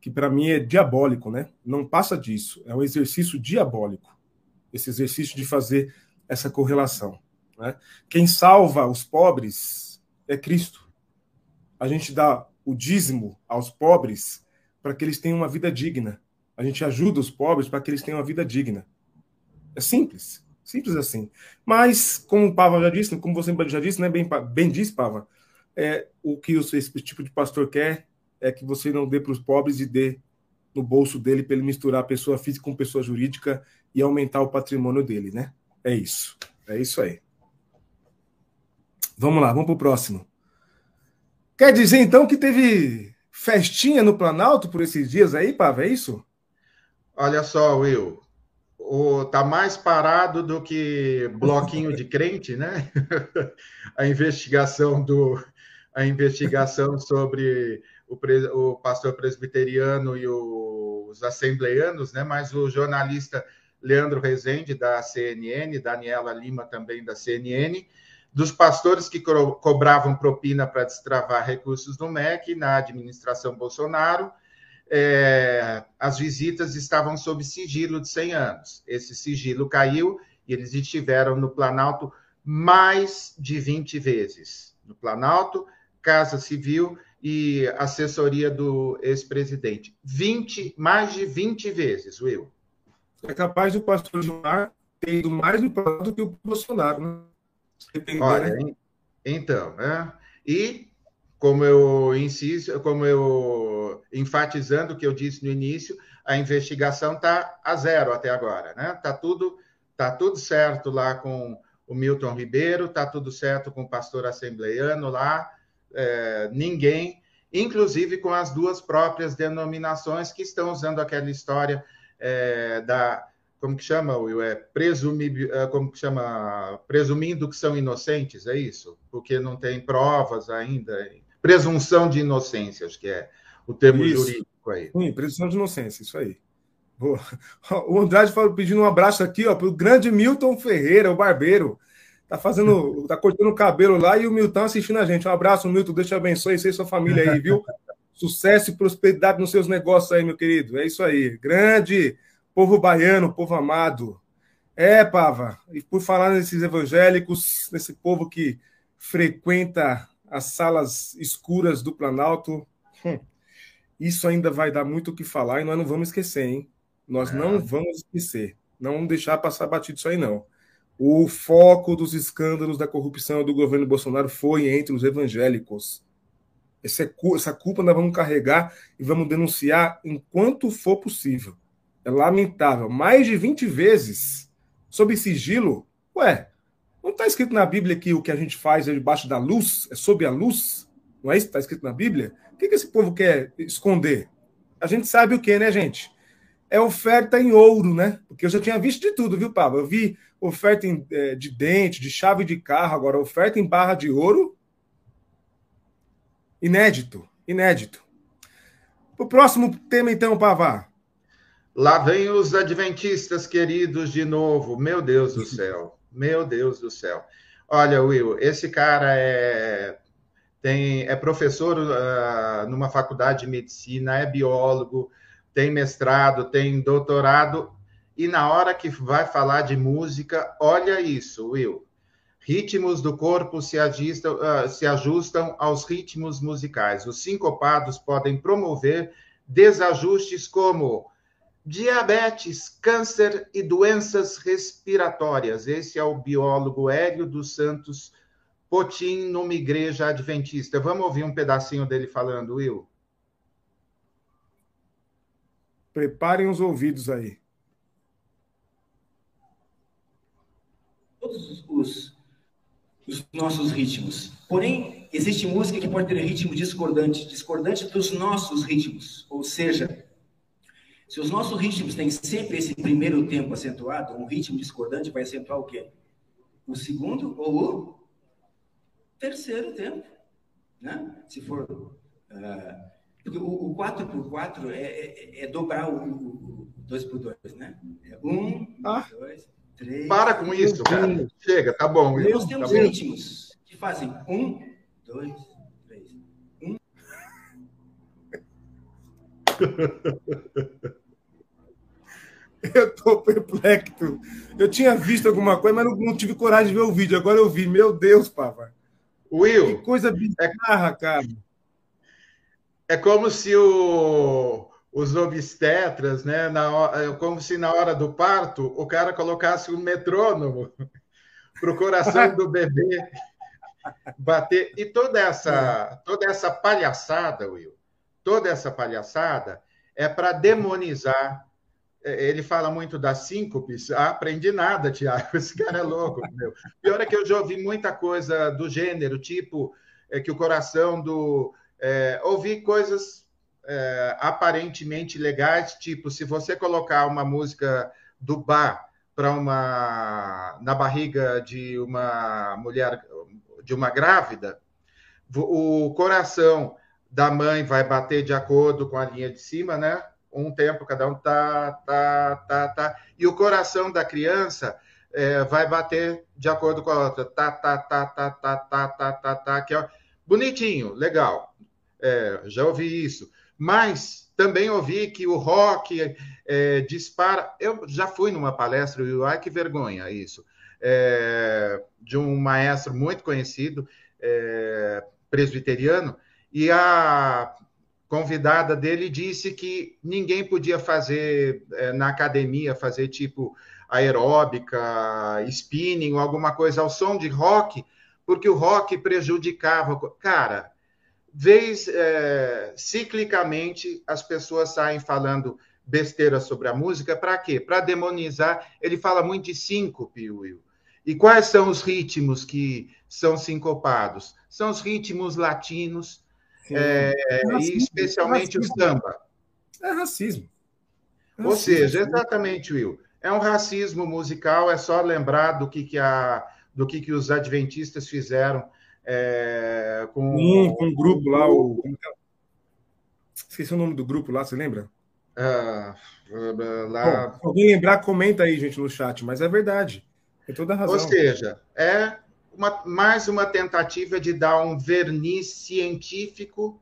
que para mim é diabólico, né? Não passa disso. É um exercício diabólico. Esse exercício de fazer essa correlação. Né? Quem salva os pobres é Cristo. A gente dá o dízimo aos pobres para que eles tenham uma vida digna. A gente ajuda os pobres para que eles tenham uma vida digna. É simples. Simples assim. Mas, como o Pava já disse, como você já disse, né, bem, bem disse, Pava, é, o que esse tipo de pastor quer é que você não dê para os pobres e dê no bolso dele para ele misturar pessoa física com pessoa jurídica e aumentar o patrimônio dele, né? É isso. É isso aí. Vamos lá, vamos para o próximo. Quer dizer, então, que teve festinha no Planalto por esses dias aí, Pava? É isso? Olha só, Will o, tá mais parado do que bloquinho de crente, né? [LAUGHS] a investigação do a investigação sobre o, o pastor presbiteriano e os assembleanos, né? Mas o jornalista Leandro Rezende da CNN, Daniela Lima também da CNN, dos pastores que co cobravam propina para destravar recursos do MEC na administração Bolsonaro é, as visitas estavam sob sigilo de 100 anos. Esse sigilo caiu e eles estiveram no Planalto mais de 20 vezes. No Planalto, Casa Civil e assessoria do ex-presidente. 20, mais de 20 vezes, Will. É capaz do pastor Gilmar ter ido mais no Planalto do que o Bolsonaro, né? Olha, né? então, né? E como eu insisto, como eu enfatizando o que eu disse no início, a investigação está a zero até agora, né? Tá tudo tá tudo certo lá com o Milton Ribeiro, tá tudo certo com o pastor assembleiano lá, é, ninguém, inclusive com as duas próprias denominações que estão usando aquela história é, da como que chama, Will? É presumir, é, como que chama? Presumindo que são inocentes, é isso? Porque não tem provas ainda presunção de inocência, acho que é o termo isso. jurídico aí. Sim, presunção de inocência, isso aí. Boa. [LAUGHS] O Andrade falou, pedindo um abraço aqui, ó, para o grande Milton Ferreira, o barbeiro. Tá fazendo, [LAUGHS] tá cortando o cabelo lá e o Milton assistindo a gente. Um abraço, Milton, Deus te abençoe, você e sua família aí, viu? [LAUGHS] Sucesso e prosperidade nos seus negócios aí, meu querido. É isso aí. Grande povo baiano, povo amado. É, Pava, e por falar nesses evangélicos, nesse povo que frequenta as salas escuras do Planalto. Hum, isso ainda vai dar muito o que falar e nós não vamos esquecer, hein? Nós é. não vamos esquecer. Não vamos deixar passar batido isso aí, não. O foco dos escândalos da corrupção do governo Bolsonaro foi entre os evangélicos. Essa, é essa culpa nós vamos carregar e vamos denunciar enquanto for possível. É lamentável. Mais de 20 vezes sob sigilo. Ué, não está escrito na Bíblia que o que a gente faz é debaixo da luz, é sob a luz? Não é isso que está escrito na Bíblia? O que, que esse povo quer esconder? A gente sabe o que, né, gente? É oferta em ouro, né? Porque eu já tinha visto de tudo, viu, Pablo? Eu vi oferta em, é, de dente, de chave de carro, agora oferta em barra de ouro. Inédito, inédito. O próximo tema, então, Pavá. Lá vem os adventistas queridos de novo. Meu Deus do céu. Meu Deus do céu. Olha, Will, esse cara é, tem, é professor uh, numa faculdade de medicina, é biólogo, tem mestrado, tem doutorado, e na hora que vai falar de música, olha isso, Will. Ritmos do corpo se, ajustam, uh, se ajustam aos ritmos musicais. Os sincopados podem promover desajustes como diabetes, câncer e doenças respiratórias. Esse é o biólogo Hélio dos Santos Potim, numa igreja adventista. Vamos ouvir um pedacinho dele falando, Will? Preparem os ouvidos aí. Todos os, os nossos ritmos. Porém, existe música que pode ter ritmo discordante, discordante dos nossos ritmos. Ou seja, se os nossos ritmos têm sempre esse primeiro tempo acentuado, um ritmo discordante vai acentuar o quê? O segundo ou o terceiro tempo, né? Se for... Uh, porque o, 4x4 é, é, é, dobrar o, 2x2, né? É 1, 2, 3... Para com isso, cara. Chega, tá bom. Nós tá temos tá ritmos bom. que fazem 1, 2, 3. [LAUGHS] Eu tô perplexo. Eu tinha visto alguma coisa, mas não, não, tive coragem de ver o vídeo. Agora eu vi. Meu Deus, Papa. Will. Que coisa bizarra, é... cara. É como se o, os obstetras, né, na, é como se na hora do parto o cara colocasse um metrônomo [LAUGHS] para o coração do bebê bater. E toda essa, toda essa palhaçada, Will, toda essa palhaçada é para demonizar. É, ele fala muito das síncopes. Ah, aprendi nada, Tiago. [LAUGHS] Esse cara é louco. Meu. Pior é que eu já ouvi muita coisa do gênero, tipo é que o coração do. É, ouvi coisas é, aparentemente legais, tipo, se você colocar uma música do bar para uma na barriga de uma mulher de uma grávida, o coração da mãe vai bater de acordo com a linha de cima, né? Um tempo cada um tá tá tá tá e o coração da criança é, vai bater de acordo com a outra tá tá tá tá tá tá tá tá, tá que é bonitinho, legal. É, já ouvi isso. Mas também ouvi que o rock é, dispara. Eu já fui numa palestra, e ai que vergonha isso, é, de um maestro muito conhecido, é, presbiteriano, e a convidada dele disse que ninguém podia fazer é, na academia, fazer tipo aeróbica, spinning ou alguma coisa ao som de rock, porque o rock prejudicava. Cara, vez é, ciclicamente as pessoas saem falando besteira sobre a música, para quê? Para demonizar. Ele fala muito de síncope, Will. E quais são os ritmos que são sincopados? São os ritmos latinos, é, é e especialmente é o samba. É racismo. É Ou seja, exatamente, Will. É um racismo musical, é só lembrar do que, que, a, do que, que os adventistas fizeram é, com, Sim, com um grupo lá, o. É Esqueci o nome do grupo lá, você lembra? Ah, lá... Bom, alguém lembrar, comenta aí, gente, no chat, mas é verdade. Tem toda a razão. Ou seja, é uma, mais uma tentativa de dar um verniz científico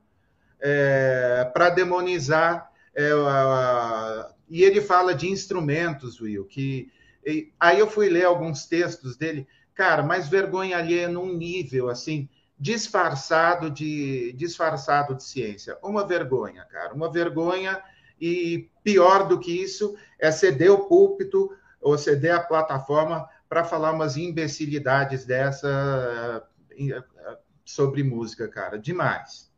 é, para demonizar. É, a, e ele fala de instrumentos, Will, que. E, aí eu fui ler alguns textos dele cara, mas vergonha alheia num nível assim disfarçado de disfarçado de ciência. Uma vergonha, cara, uma vergonha e pior do que isso é ceder o púlpito ou ceder a plataforma para falar umas imbecilidades dessa eh, sobre música, cara, demais.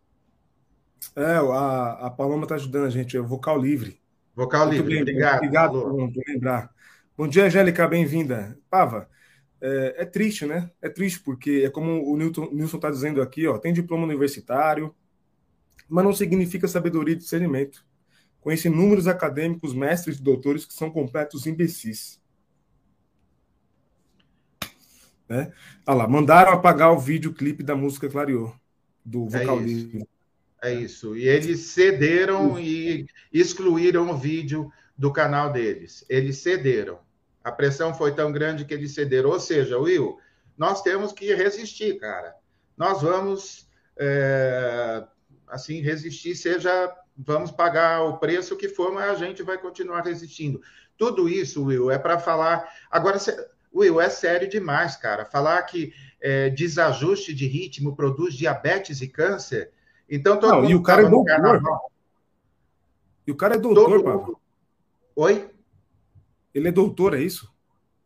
É, a, a Paloma tá ajudando a gente, é o Vocal Livre. Vocal Muito Livre, bem, obrigado. Obrigado por lembrar. Bom dia, Angélica, bem-vinda. Pava, é, é, triste, né? É triste porque é como o Newton está dizendo aqui, ó, tem diploma universitário, mas não significa sabedoria e discernimento. Conhece inúmeros acadêmicos, mestres e doutores que são completos imbecis. Né? Olha lá, mandaram apagar o videoclipe da música Clareou, do Vocal é Livre. É isso. E eles cederam e excluíram o vídeo do canal deles. Eles cederam. A pressão foi tão grande que eles cederam. Ou seja, Will, nós temos que resistir, cara. Nós vamos, é, assim, resistir, seja, vamos pagar o preço que for, mas a gente vai continuar resistindo. Tudo isso, Will, é para falar. Agora, Will, é sério demais, cara. Falar que é, desajuste de ritmo produz diabetes e câncer. Então, todo Não, mundo. E o cara é doutor. E o cara é doutor, todo... Oi? Ele é doutor, é isso?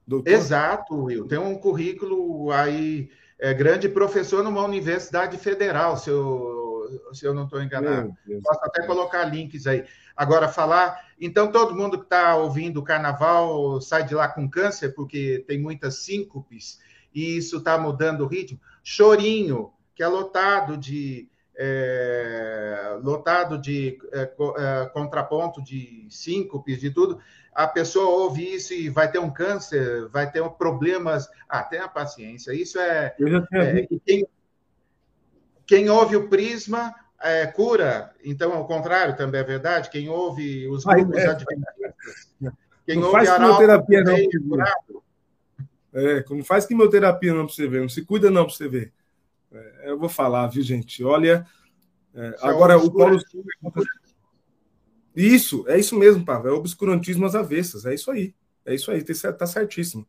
Doutor? Exato, Will. Tem um currículo aí, é grande professor numa universidade federal, se eu, se eu não estou enganado. Posso até colocar links aí. Agora, falar. Então, todo mundo que está ouvindo o carnaval sai de lá com câncer, porque tem muitas síncopes, e isso está mudando o ritmo. Chorinho, que é lotado de. É, lotado de é, é, contraponto de síncopes, de tudo a pessoa ouve isso e vai ter um câncer, vai ter problemas. Ah, tenha paciência. Isso é. é quem, quem ouve o prisma é, cura. Então, ao contrário, também é verdade. Quem ouve os grupos é, adventistas, quem não ouve faz quimioterapia, não. Curado. É, como faz quimioterapia não para você ver, não se cuida não para você ver. É, eu vou falar, viu, gente? Olha, é, é agora o Paulo. Isso, é isso mesmo, Pavel. É obscurantismo às avessas. É isso aí. É isso aí, tá certíssimo.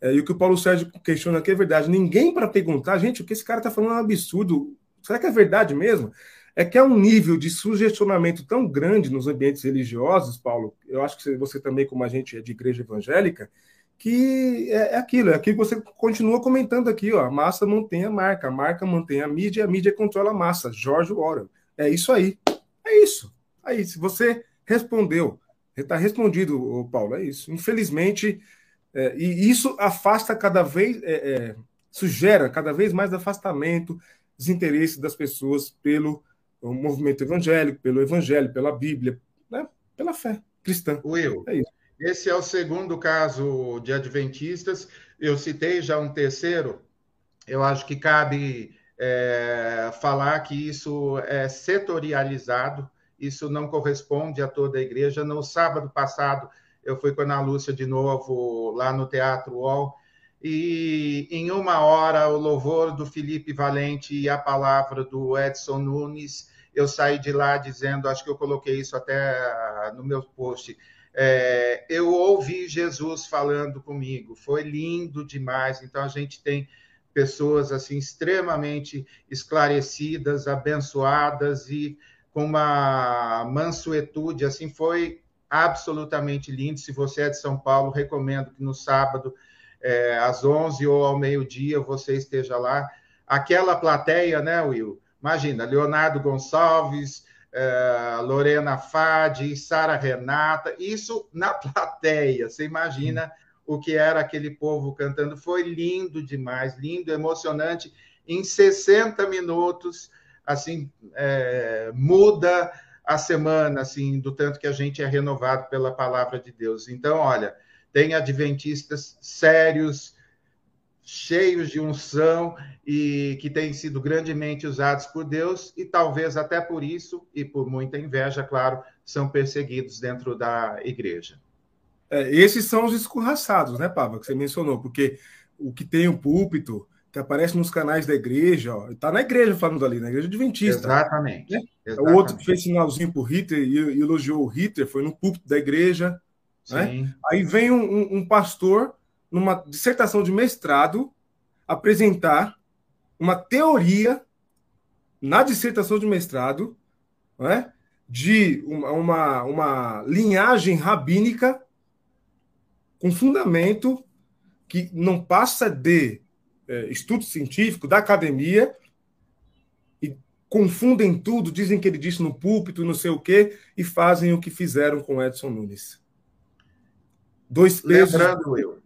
É, e o que o Paulo Sérgio questiona aqui é verdade. Ninguém para perguntar, gente, o que esse cara tá falando é um absurdo. Será que é verdade mesmo? É que há um nível de sugestionamento tão grande nos ambientes religiosos, Paulo. Eu acho que você também, como a gente é de igreja evangélica, que é, é aquilo, é aquilo que você continua comentando aqui, ó. A massa mantém a marca, a marca mantém a mídia, a mídia controla a massa. George Orwell. É isso aí. É isso. Aí, se você respondeu, está respondido, Paulo, é isso. Infelizmente, é, e isso afasta cada vez, é, é, sugera cada vez mais afastamento dos interesses das pessoas pelo movimento evangélico, pelo evangelho, pela Bíblia, né? pela fé cristã. Will, é isso. esse é o segundo caso de adventistas. Eu citei já um terceiro. Eu acho que cabe é, falar que isso é setorializado isso não corresponde a toda a igreja. No sábado passado, eu fui com a Ana Lúcia de novo lá no Teatro UOL, e em uma hora o louvor do Felipe Valente e a palavra do Edson Nunes, eu saí de lá dizendo, acho que eu coloquei isso até no meu post, é, eu ouvi Jesus falando comigo, foi lindo demais. Então a gente tem pessoas assim extremamente esclarecidas, abençoadas e com uma mansuetude, assim, foi absolutamente lindo. Se você é de São Paulo, recomendo que no sábado, é, às 11 ou ao meio-dia, você esteja lá. Aquela plateia, né, Will? Imagina, Leonardo Gonçalves, é, Lorena Fadi, Sara Renata, isso na [LAUGHS] plateia. Você imagina o que era aquele povo cantando. Foi lindo demais, lindo, emocionante. Em 60 minutos, assim é, muda a semana, assim, do tanto que a gente é renovado pela palavra de Deus. Então, olha, tem adventistas sérios, cheios de unção e que têm sido grandemente usados por Deus e talvez até por isso e por muita inveja, claro, são perseguidos dentro da igreja. É, esses são os escorraçados, né, Pava, que você mencionou, porque o que tem o púlpito, que aparece nos canais da igreja, ó, tá na igreja falando ali, na igreja adventista. Exatamente. Né? Exatamente. O outro que fez sinalzinho pro Hitler e elogiou o Hitler, foi no púlpito da igreja. Né? Aí vem um, um, pastor, numa dissertação de mestrado, apresentar uma teoria na dissertação de mestrado né? de uma, uma, uma linhagem rabínica com fundamento que não passa de é, estudo científico, da academia, e confundem tudo, dizem que ele disse no púlpito, não sei o quê, e fazem o que fizeram com Edson Nunes. Dois pesos. Lembrando, eu,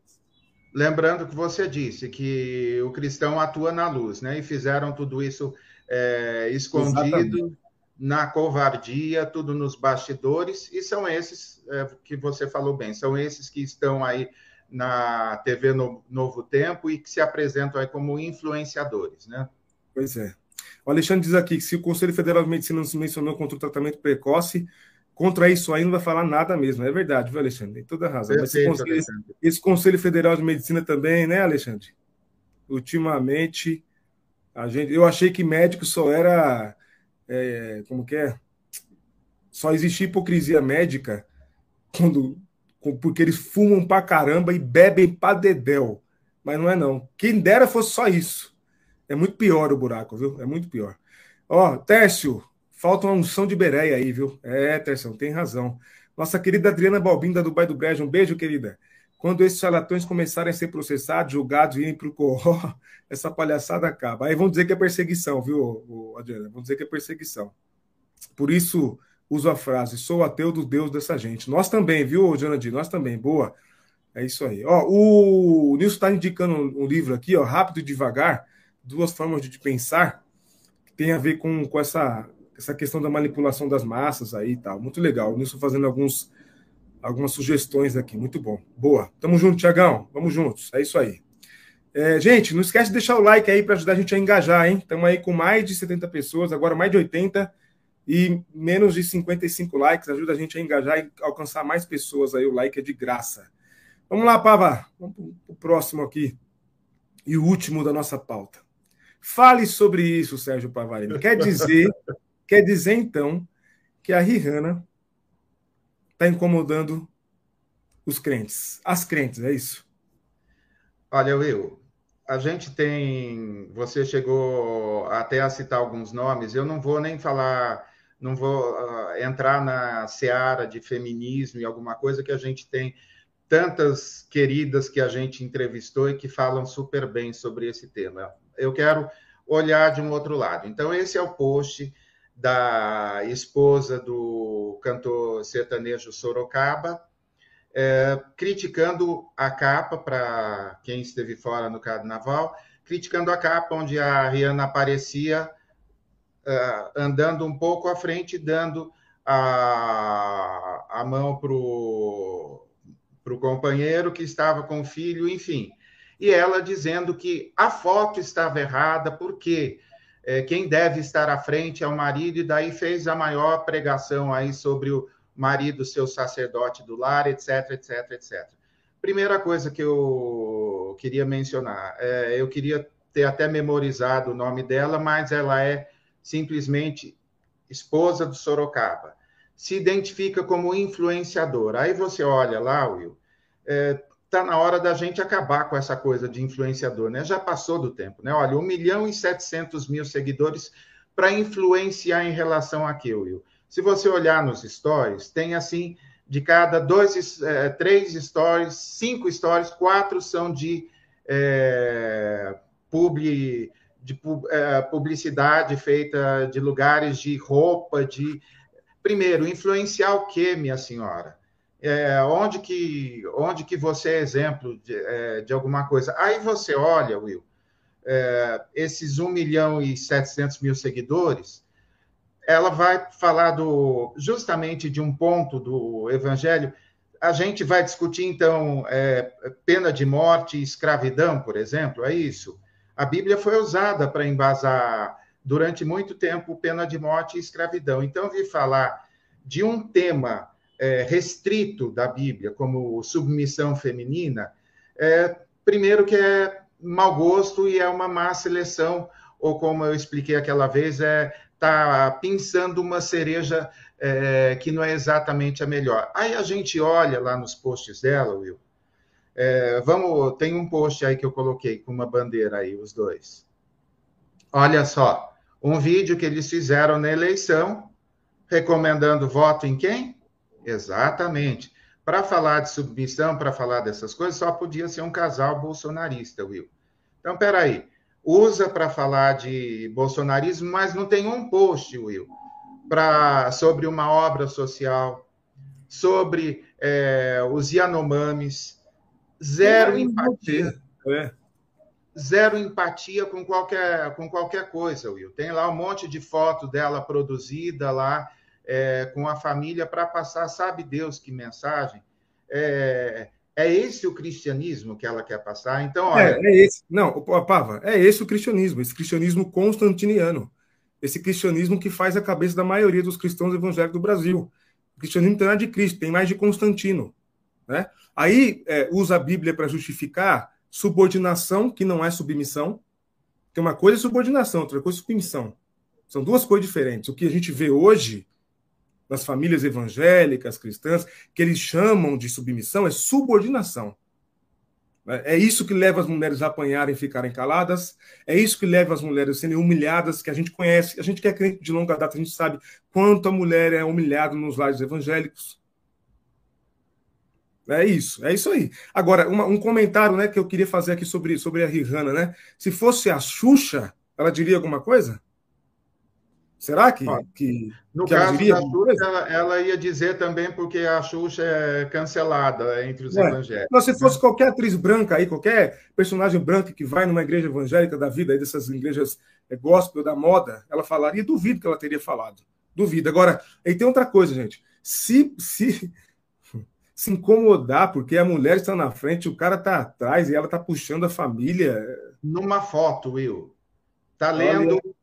lembrando que você disse que o cristão atua na luz, né? E fizeram tudo isso é, escondido. Exatamente na covardia, tudo nos bastidores, e são esses é, que você falou bem, são esses que estão aí na TV no, Novo Tempo e que se apresentam aí como influenciadores, né? Pois é. O Alexandre diz aqui que se o Conselho Federal de Medicina não se mencionou contra o tratamento precoce, contra isso aí não vai falar nada mesmo. É verdade, viu, Alexandre? Tem toda a razão. Perfeito, esse, conselho, esse Conselho Federal de Medicina também, né, Alexandre? Ultimamente, a gente, eu achei que médico só era. É, como que é? Só existia hipocrisia médica quando porque eles fumam pra caramba e bebem pra dedéu. Mas não é não. Quem dera fosse só isso. É muito pior o buraco, viu? É muito pior. Ó, Tércio, falta uma unção de Bereia aí, viu? É, Tércio, tem razão. Nossa querida Adriana Balbim, da Dubai do Brejo, um beijo, querida. Quando esses charlatões começarem a ser processados, julgados irem para o corró, [LAUGHS] essa palhaçada acaba. Aí vão dizer que é perseguição, viu, Adriana? Vão dizer que é perseguição. Por isso, uso a frase: sou ateu do Deus dessa gente. Nós também, viu, Janadi? Nós também. Boa. É isso aí. Ó, o Nilson está indicando um livro aqui, ó, Rápido e Devagar, Duas Formas de Pensar, que tem a ver com, com essa, essa questão da manipulação das massas aí e tal. Muito legal. O Nilson fazendo alguns, algumas sugestões aqui. Muito bom. Boa. Tamo junto, Tiagão. Vamos juntos. É isso aí. É, gente, não esquece de deixar o like aí para ajudar a gente a engajar, hein? Estamos aí com mais de 70 pessoas, agora mais de 80 e menos de 55 likes ajuda a gente a engajar e alcançar mais pessoas aí. O like é de graça. Vamos lá, Pava. Vamos para o próximo aqui. E o último da nossa pauta. Fale sobre isso, Sérgio Pavarino. Quer dizer, quer dizer então, que a Rihanna está incomodando os crentes, as crentes, é isso? Olha, Will, a gente tem. Você chegou até a citar alguns nomes, eu não vou nem falar, não vou uh, entrar na seara de feminismo e alguma coisa que a gente tem tantas queridas que a gente entrevistou e que falam super bem sobre esse tema. Eu quero olhar de um outro lado. Então, esse é o post da esposa do cantor sertanejo Sorocaba, é, criticando a capa, para quem esteve fora no carnaval, criticando a capa onde a Rihanna aparecia uh, andando um pouco à frente, dando a, a mão para o companheiro que estava com o filho, enfim. E ela dizendo que a foto estava errada, porque é, quem deve estar à frente é o marido, e daí fez a maior pregação aí sobre o marido, seu sacerdote do lar, etc, etc, etc. Primeira coisa que eu queria mencionar, é, eu queria ter até memorizado o nome dela, mas ela é simplesmente esposa do Sorocaba. Se identifica como influenciadora. Aí você olha lá, Will, é, tá na hora da gente acabar com essa coisa de influenciador, né? Já passou do tempo, né? Olha, 1 milhão e 700 mil seguidores para influenciar em relação àquilo, Will. Se você olhar nos stories, tem assim, de cada dois, é, três stories, cinco stories, quatro são de, é, publi, de é, publicidade feita de lugares de roupa, de. Primeiro, influenciar o quê, minha senhora? É, onde, que, onde que você é exemplo de, é, de alguma coisa? Aí você olha, Will, é, esses 1 milhão e 700 mil seguidores, ela vai falar do, justamente de um ponto do Evangelho. A gente vai discutir, então, é, pena de morte e escravidão, por exemplo, é isso? A Bíblia foi usada para embasar, durante muito tempo, pena de morte e escravidão. Então, eu vi falar de um tema é, restrito da Bíblia, como submissão feminina, é, primeiro que é mau gosto e é uma má seleção, ou como eu expliquei aquela vez, é está pensando uma cereja é, que não é exatamente a melhor. Aí a gente olha lá nos posts dela, Will. É, vamos, tem um post aí que eu coloquei com uma bandeira aí, os dois. Olha só, um vídeo que eles fizeram na eleição, recomendando voto em quem? Exatamente. Para falar de submissão, para falar dessas coisas, só podia ser um casal bolsonarista, Will. Então, peraí usa para falar de bolsonarismo, mas não tem um post, Will, pra, sobre uma obra social, sobre é, os Yanomamis. Zero é, empatia. É. Zero empatia com qualquer, com qualquer coisa, Will. Tem lá um monte de foto dela produzida lá é, com a família para passar, sabe Deus que mensagem. É, é esse o cristianismo que ela quer passar? Então, olha. É, é esse. Não, Pava, é esse o cristianismo, esse cristianismo constantiniano. Esse cristianismo que faz a cabeça da maioria dos cristãos evangélicos do Brasil. O cristianismo não tem nada de Cristo, tem mais de Constantino. Né? Aí é, usa a Bíblia para justificar subordinação, que não é submissão. Que uma coisa é subordinação, outra coisa é submissão. São duas coisas diferentes. O que a gente vê hoje nas famílias evangélicas, cristãs, que eles chamam de submissão, é subordinação. É isso que leva as mulheres a apanharem e ficarem caladas, é isso que leva as mulheres a serem humilhadas, que a gente conhece, a gente que é crente de longa data, a gente sabe quanto a mulher é humilhada nos lares evangélicos. É isso, é isso aí. Agora, uma, um comentário né, que eu queria fazer aqui sobre, sobre a Rihanna, né? Se fosse a Xuxa, ela diria alguma coisa? Será que, que no que caso da Xuxa, ela, ela, ia dizer também porque a Xuxa é cancelada entre os é. evangélicos. Mas se fosse né? qualquer atriz branca aí, qualquer personagem branca que vai numa igreja evangélica da vida, aí dessas igrejas é, gospel da moda, ela falaria, duvido que ela teria falado. Duvido. Agora, aí tem outra coisa, gente. Se, se, [LAUGHS] se incomodar porque a mulher está na frente, o cara está atrás e ela está puxando a família. Numa foto, Will. Está lendo Olha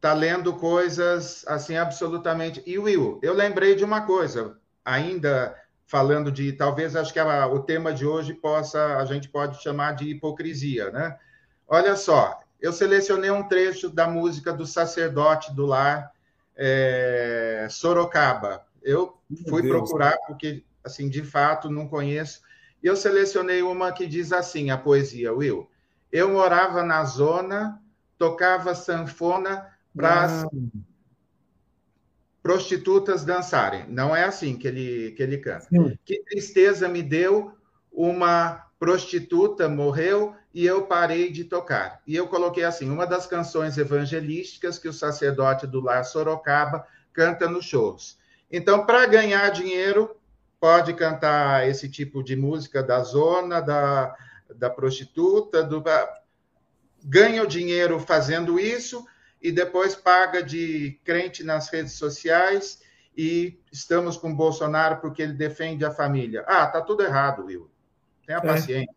tá lendo coisas assim absolutamente. E Will, eu lembrei de uma coisa, ainda falando de talvez acho que a, o tema de hoje possa a gente pode chamar de hipocrisia, né? Olha só, eu selecionei um trecho da música do sacerdote do lar é, Sorocaba. Eu fui procurar porque assim de fato não conheço. E eu selecionei uma que diz assim a poesia, Will. Eu morava na zona, tocava sanfona para prostitutas dançarem. Não é assim que ele, que ele canta. Sim. Que tristeza me deu, uma prostituta morreu e eu parei de tocar. E eu coloquei assim, uma das canções evangelísticas que o sacerdote do lar Sorocaba canta nos shows. Então, para ganhar dinheiro, pode cantar esse tipo de música da zona, da, da prostituta, do, ganha o dinheiro fazendo isso e depois paga de crente nas redes sociais e estamos com Bolsonaro porque ele defende a família. Ah, tá tudo errado, Will. Tenha é. paciência.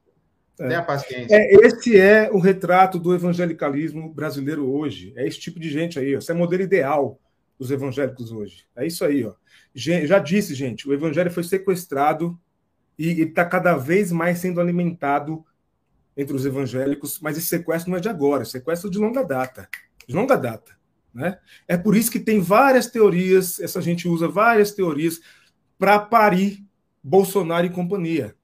É. Tenha paciência. É, esse é o retrato do evangelicalismo brasileiro hoje. É esse tipo de gente aí. Ó. Esse é o modelo ideal dos evangélicos hoje. É isso aí. Ó. Já disse, gente, o evangelho foi sequestrado e está cada vez mais sendo alimentado entre os evangélicos, mas esse sequestro não é de agora, é sequestro de longa data de longa data. Né? É por isso que tem várias teorias, essa gente usa várias teorias para parir Bolsonaro e companhia.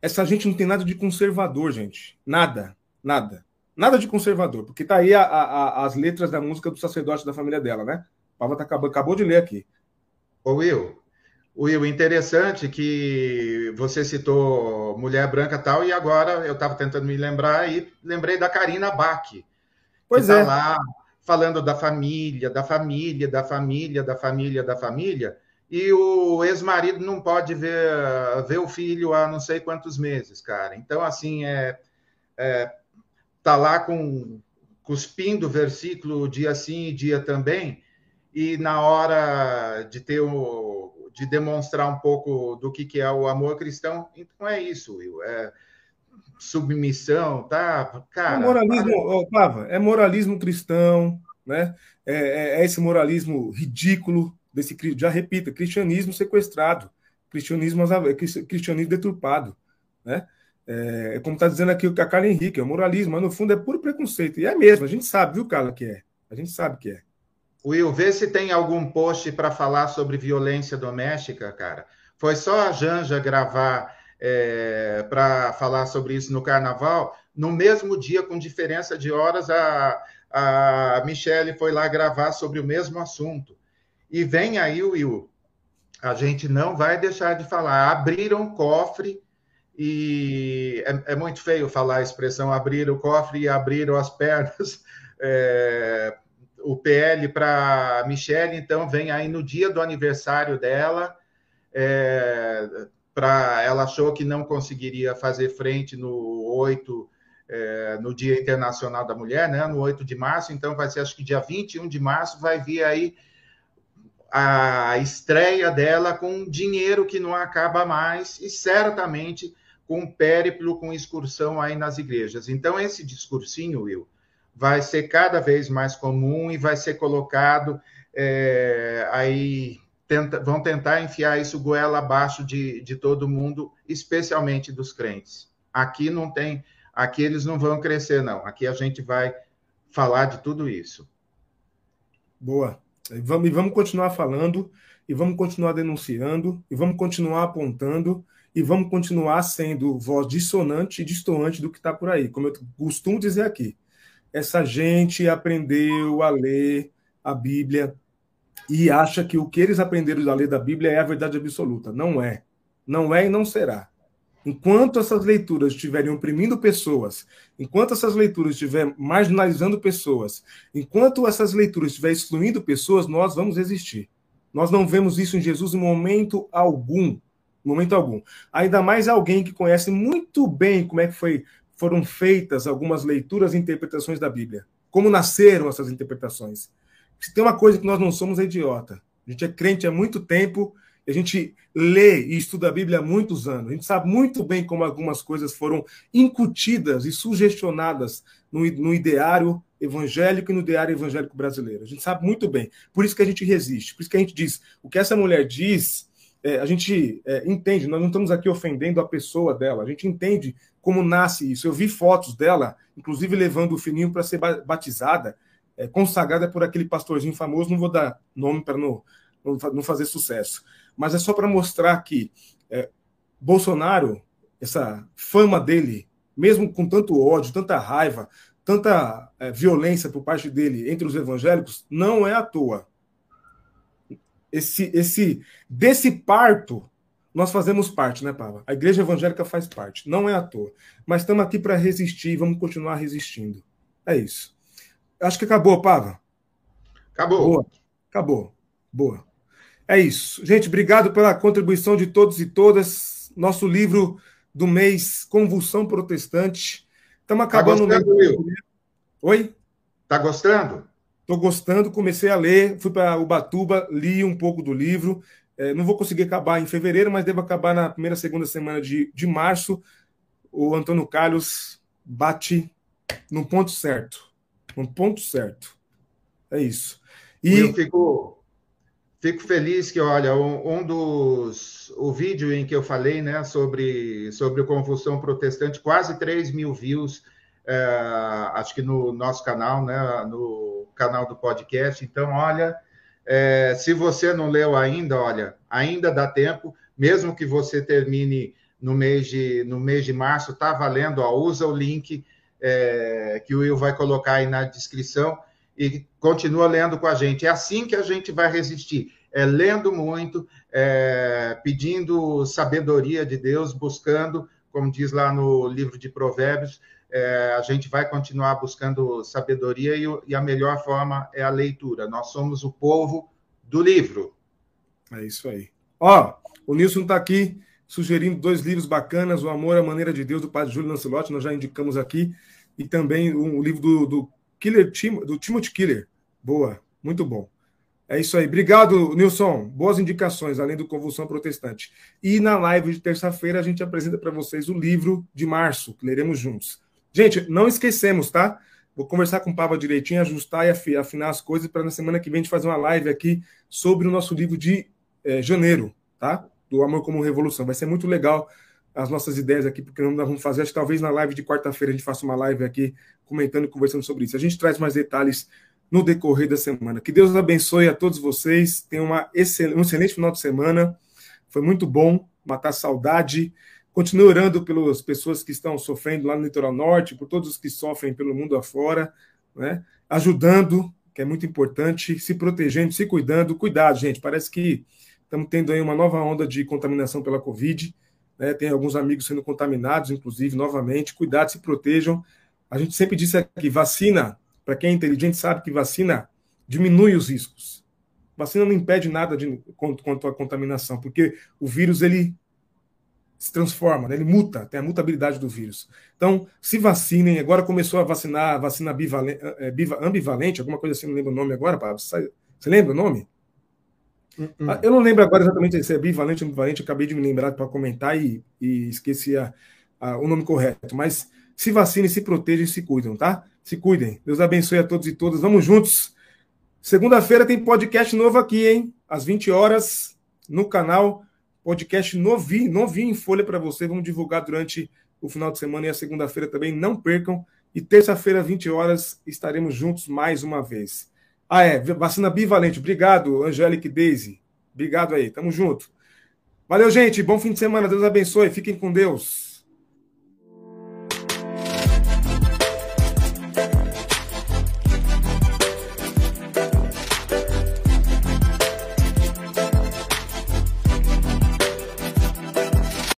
Essa gente não tem nada de conservador, gente. Nada, nada. Nada de conservador, porque tá aí a, a, as letras da música do sacerdote da família dela, né? Pava tá acabou, acabou de ler aqui. Ô Will, Will, interessante que você citou Mulher Branca tal, e agora eu estava tentando me lembrar e lembrei da Karina Bach. Pois tá é. lá falando da família, da família, da família, da família, da família, e o ex-marido não pode ver, ver o filho há não sei quantos meses, cara. Então, assim, é, é tá lá com cuspindo versículo dia sim e dia também, e na hora de ter o, de demonstrar um pouco do que, que é o amor cristão, então é isso, Will. É, submissão, tá? Cara, é moralismo, Pava, é moralismo cristão, né? É, é, é, esse moralismo ridículo desse, já repita, cristianismo sequestrado, cristianismo, cristianismo deturpado, né? É, é como está dizendo aqui o Carla Henrique, é o moralismo, mas no fundo é puro preconceito. E é mesmo, a gente sabe, viu, Carla, que é. A gente sabe que é. Will, vê se tem algum post para falar sobre violência doméstica, cara. Foi só a Janja gravar é, para falar sobre isso no carnaval. No mesmo dia, com diferença de horas, a, a Michelle foi lá gravar sobre o mesmo assunto. E vem aí, Will, a gente não vai deixar de falar. Abriram o cofre e é, é muito feio falar a expressão abrir o cofre e abriram as [LAUGHS] pernas. É, o PL para Michelle, então vem aí no dia do aniversário dela. É, para ela achou que não conseguiria fazer frente no 8, é, no Dia Internacional da Mulher, né, no 8 de março, então vai ser acho que dia 21 de março vai vir aí a estreia dela com dinheiro que não acaba mais e certamente com périplo, com excursão aí nas igrejas. Então esse discursinho, Will, vai ser cada vez mais comum e vai ser colocado é, aí tenta, vão tentar enfiar isso goela abaixo de, de todo mundo, especialmente dos crentes. Aqui não tem, aqui eles não vão crescer, não. Aqui a gente vai falar de tudo isso. Boa. E vamos, e vamos continuar falando, e vamos continuar denunciando, e vamos continuar apontando, e vamos continuar sendo voz dissonante e distoante do que está por aí. Como eu costumo dizer aqui, essa gente aprendeu a ler a Bíblia e acha que o que eles aprenderam da lei da Bíblia é a verdade absoluta. Não é. Não é e não será. Enquanto essas leituras estiverem oprimindo pessoas, enquanto essas leituras estiverem marginalizando pessoas, enquanto essas leituras estiverem excluindo pessoas, nós vamos resistir. Nós não vemos isso em Jesus em momento algum. Momento algum. Ainda mais alguém que conhece muito bem como é que foi, foram feitas algumas leituras e interpretações da Bíblia. Como nasceram essas interpretações. Se tem uma coisa que nós não somos, é idiota. A gente é crente há muito tempo, a gente lê e estuda a Bíblia há muitos anos. A gente sabe muito bem como algumas coisas foram incutidas e sugestionadas no, no ideário evangélico e no ideário evangélico brasileiro. A gente sabe muito bem. Por isso que a gente resiste. Por isso que a gente diz: o que essa mulher diz é, a gente é, entende, nós não estamos aqui ofendendo a pessoa dela, a gente entende como nasce isso. Eu vi fotos dela, inclusive levando o fininho para ser batizada, é, consagrada por aquele pastorzinho famoso, não vou dar nome para não, não, fazer sucesso, mas é só para mostrar que é, Bolsonaro, essa fama dele, mesmo com tanto ódio, tanta raiva, tanta é, violência por parte dele entre os evangélicos, não é à toa. Esse, esse, desse parto, nós fazemos parte, né, Pava? A igreja evangélica faz parte, não é à toa. Mas estamos aqui para resistir, vamos continuar resistindo. É isso. Acho que acabou, Pava. Acabou. Boa. Acabou. Boa. É isso. Gente, obrigado pela contribuição de todos e todas. Nosso livro do mês, Convulsão Protestante. Estamos tá acabando tá gostando, Will? Oi? Tá gostando? Estou gostando, comecei a ler, fui para Ubatuba, li um pouco do livro. É, não vou conseguir acabar em fevereiro, mas devo acabar na primeira, segunda semana de, de março. O Antônio Carlos bate no ponto certo. No ponto certo. É isso. E eu fico, fico feliz que, olha, um, um, dos. O vídeo em que eu falei né, sobre, sobre Convulsão Protestante, quase 3 mil views, é, acho que no nosso canal, né, no canal do podcast. Então, olha é, se você não leu ainda, olha, ainda dá tempo, mesmo que você termine no mês de, no mês de março, tá valendo, ó, usa o link é, que o Will vai colocar aí na descrição e continua lendo com a gente. É assim que a gente vai resistir, é lendo muito, é, pedindo sabedoria de Deus, buscando, como diz lá no livro de Provérbios, é, a gente vai continuar buscando sabedoria e, e, a melhor forma é a leitura. Nós somos o povo do livro. É isso aí. Ó, o Nilson está aqui sugerindo dois livros bacanas: O Amor à Maneira de Deus, do Padre Júlio Lancelotti, nós já indicamos aqui, e também um, livro do, do Killer Tim, do Timothy Killer. Boa, muito bom. É isso aí. Obrigado, Nilson. Boas indicações, além do Convulsão Protestante. E na live de terça-feira a gente apresenta para vocês o livro de março, que leremos juntos. Gente, não esquecemos, tá? Vou conversar com o Pava direitinho, ajustar e afinar as coisas para na semana que vem a gente fazer uma live aqui sobre o nosso livro de é, janeiro, tá? Do Amor como Revolução. Vai ser muito legal as nossas ideias aqui, porque nós vamos fazer, acho que talvez na live de quarta-feira a gente faça uma live aqui comentando e conversando sobre isso. A gente traz mais detalhes no decorrer da semana. Que Deus abençoe a todos vocês. Tenham uma excel... um excelente final de semana. Foi muito bom matar saudade. Continue orando pelas pessoas que estão sofrendo lá no litoral norte, por todos os que sofrem pelo mundo afora, né? ajudando, que é muito importante, se protegendo, se cuidando. Cuidado, gente, parece que estamos tendo aí uma nova onda de contaminação pela Covid. Né? Tem alguns amigos sendo contaminados, inclusive, novamente. Cuidado, se protejam. A gente sempre disse aqui: vacina, para quem é inteligente, sabe que vacina diminui os riscos. Vacina não impede nada de, quanto, à contaminação, porque o vírus ele se transforma, né? ele muta, tem a mutabilidade do vírus. Então, se vacinem. Agora começou a vacinar a vacina bivalente, é, ambivalente, alguma coisa assim, não lembro o nome agora, Pablo. Você lembra o nome? Uh -uh. Eu não lembro agora exatamente se é bivalente ou ambivalente, acabei de me lembrar para comentar e, e esqueci a, a, o nome correto. Mas se vacinem, se protejam e se cuidam, tá? Se cuidem. Deus abençoe a todos e todas. Vamos juntos. Segunda-feira tem podcast novo aqui, hein? Às 20 horas, no canal podcast novinho, novinho em folha para você. Vamos divulgar durante o final de semana e a segunda-feira também. Não percam. E terça-feira, 20 horas, estaremos juntos mais uma vez. Ah, é, vacina bivalente. Obrigado, Angélica e Daisy. Obrigado aí, tamo junto. Valeu, gente. Bom fim de semana. Deus abençoe. Fiquem com Deus.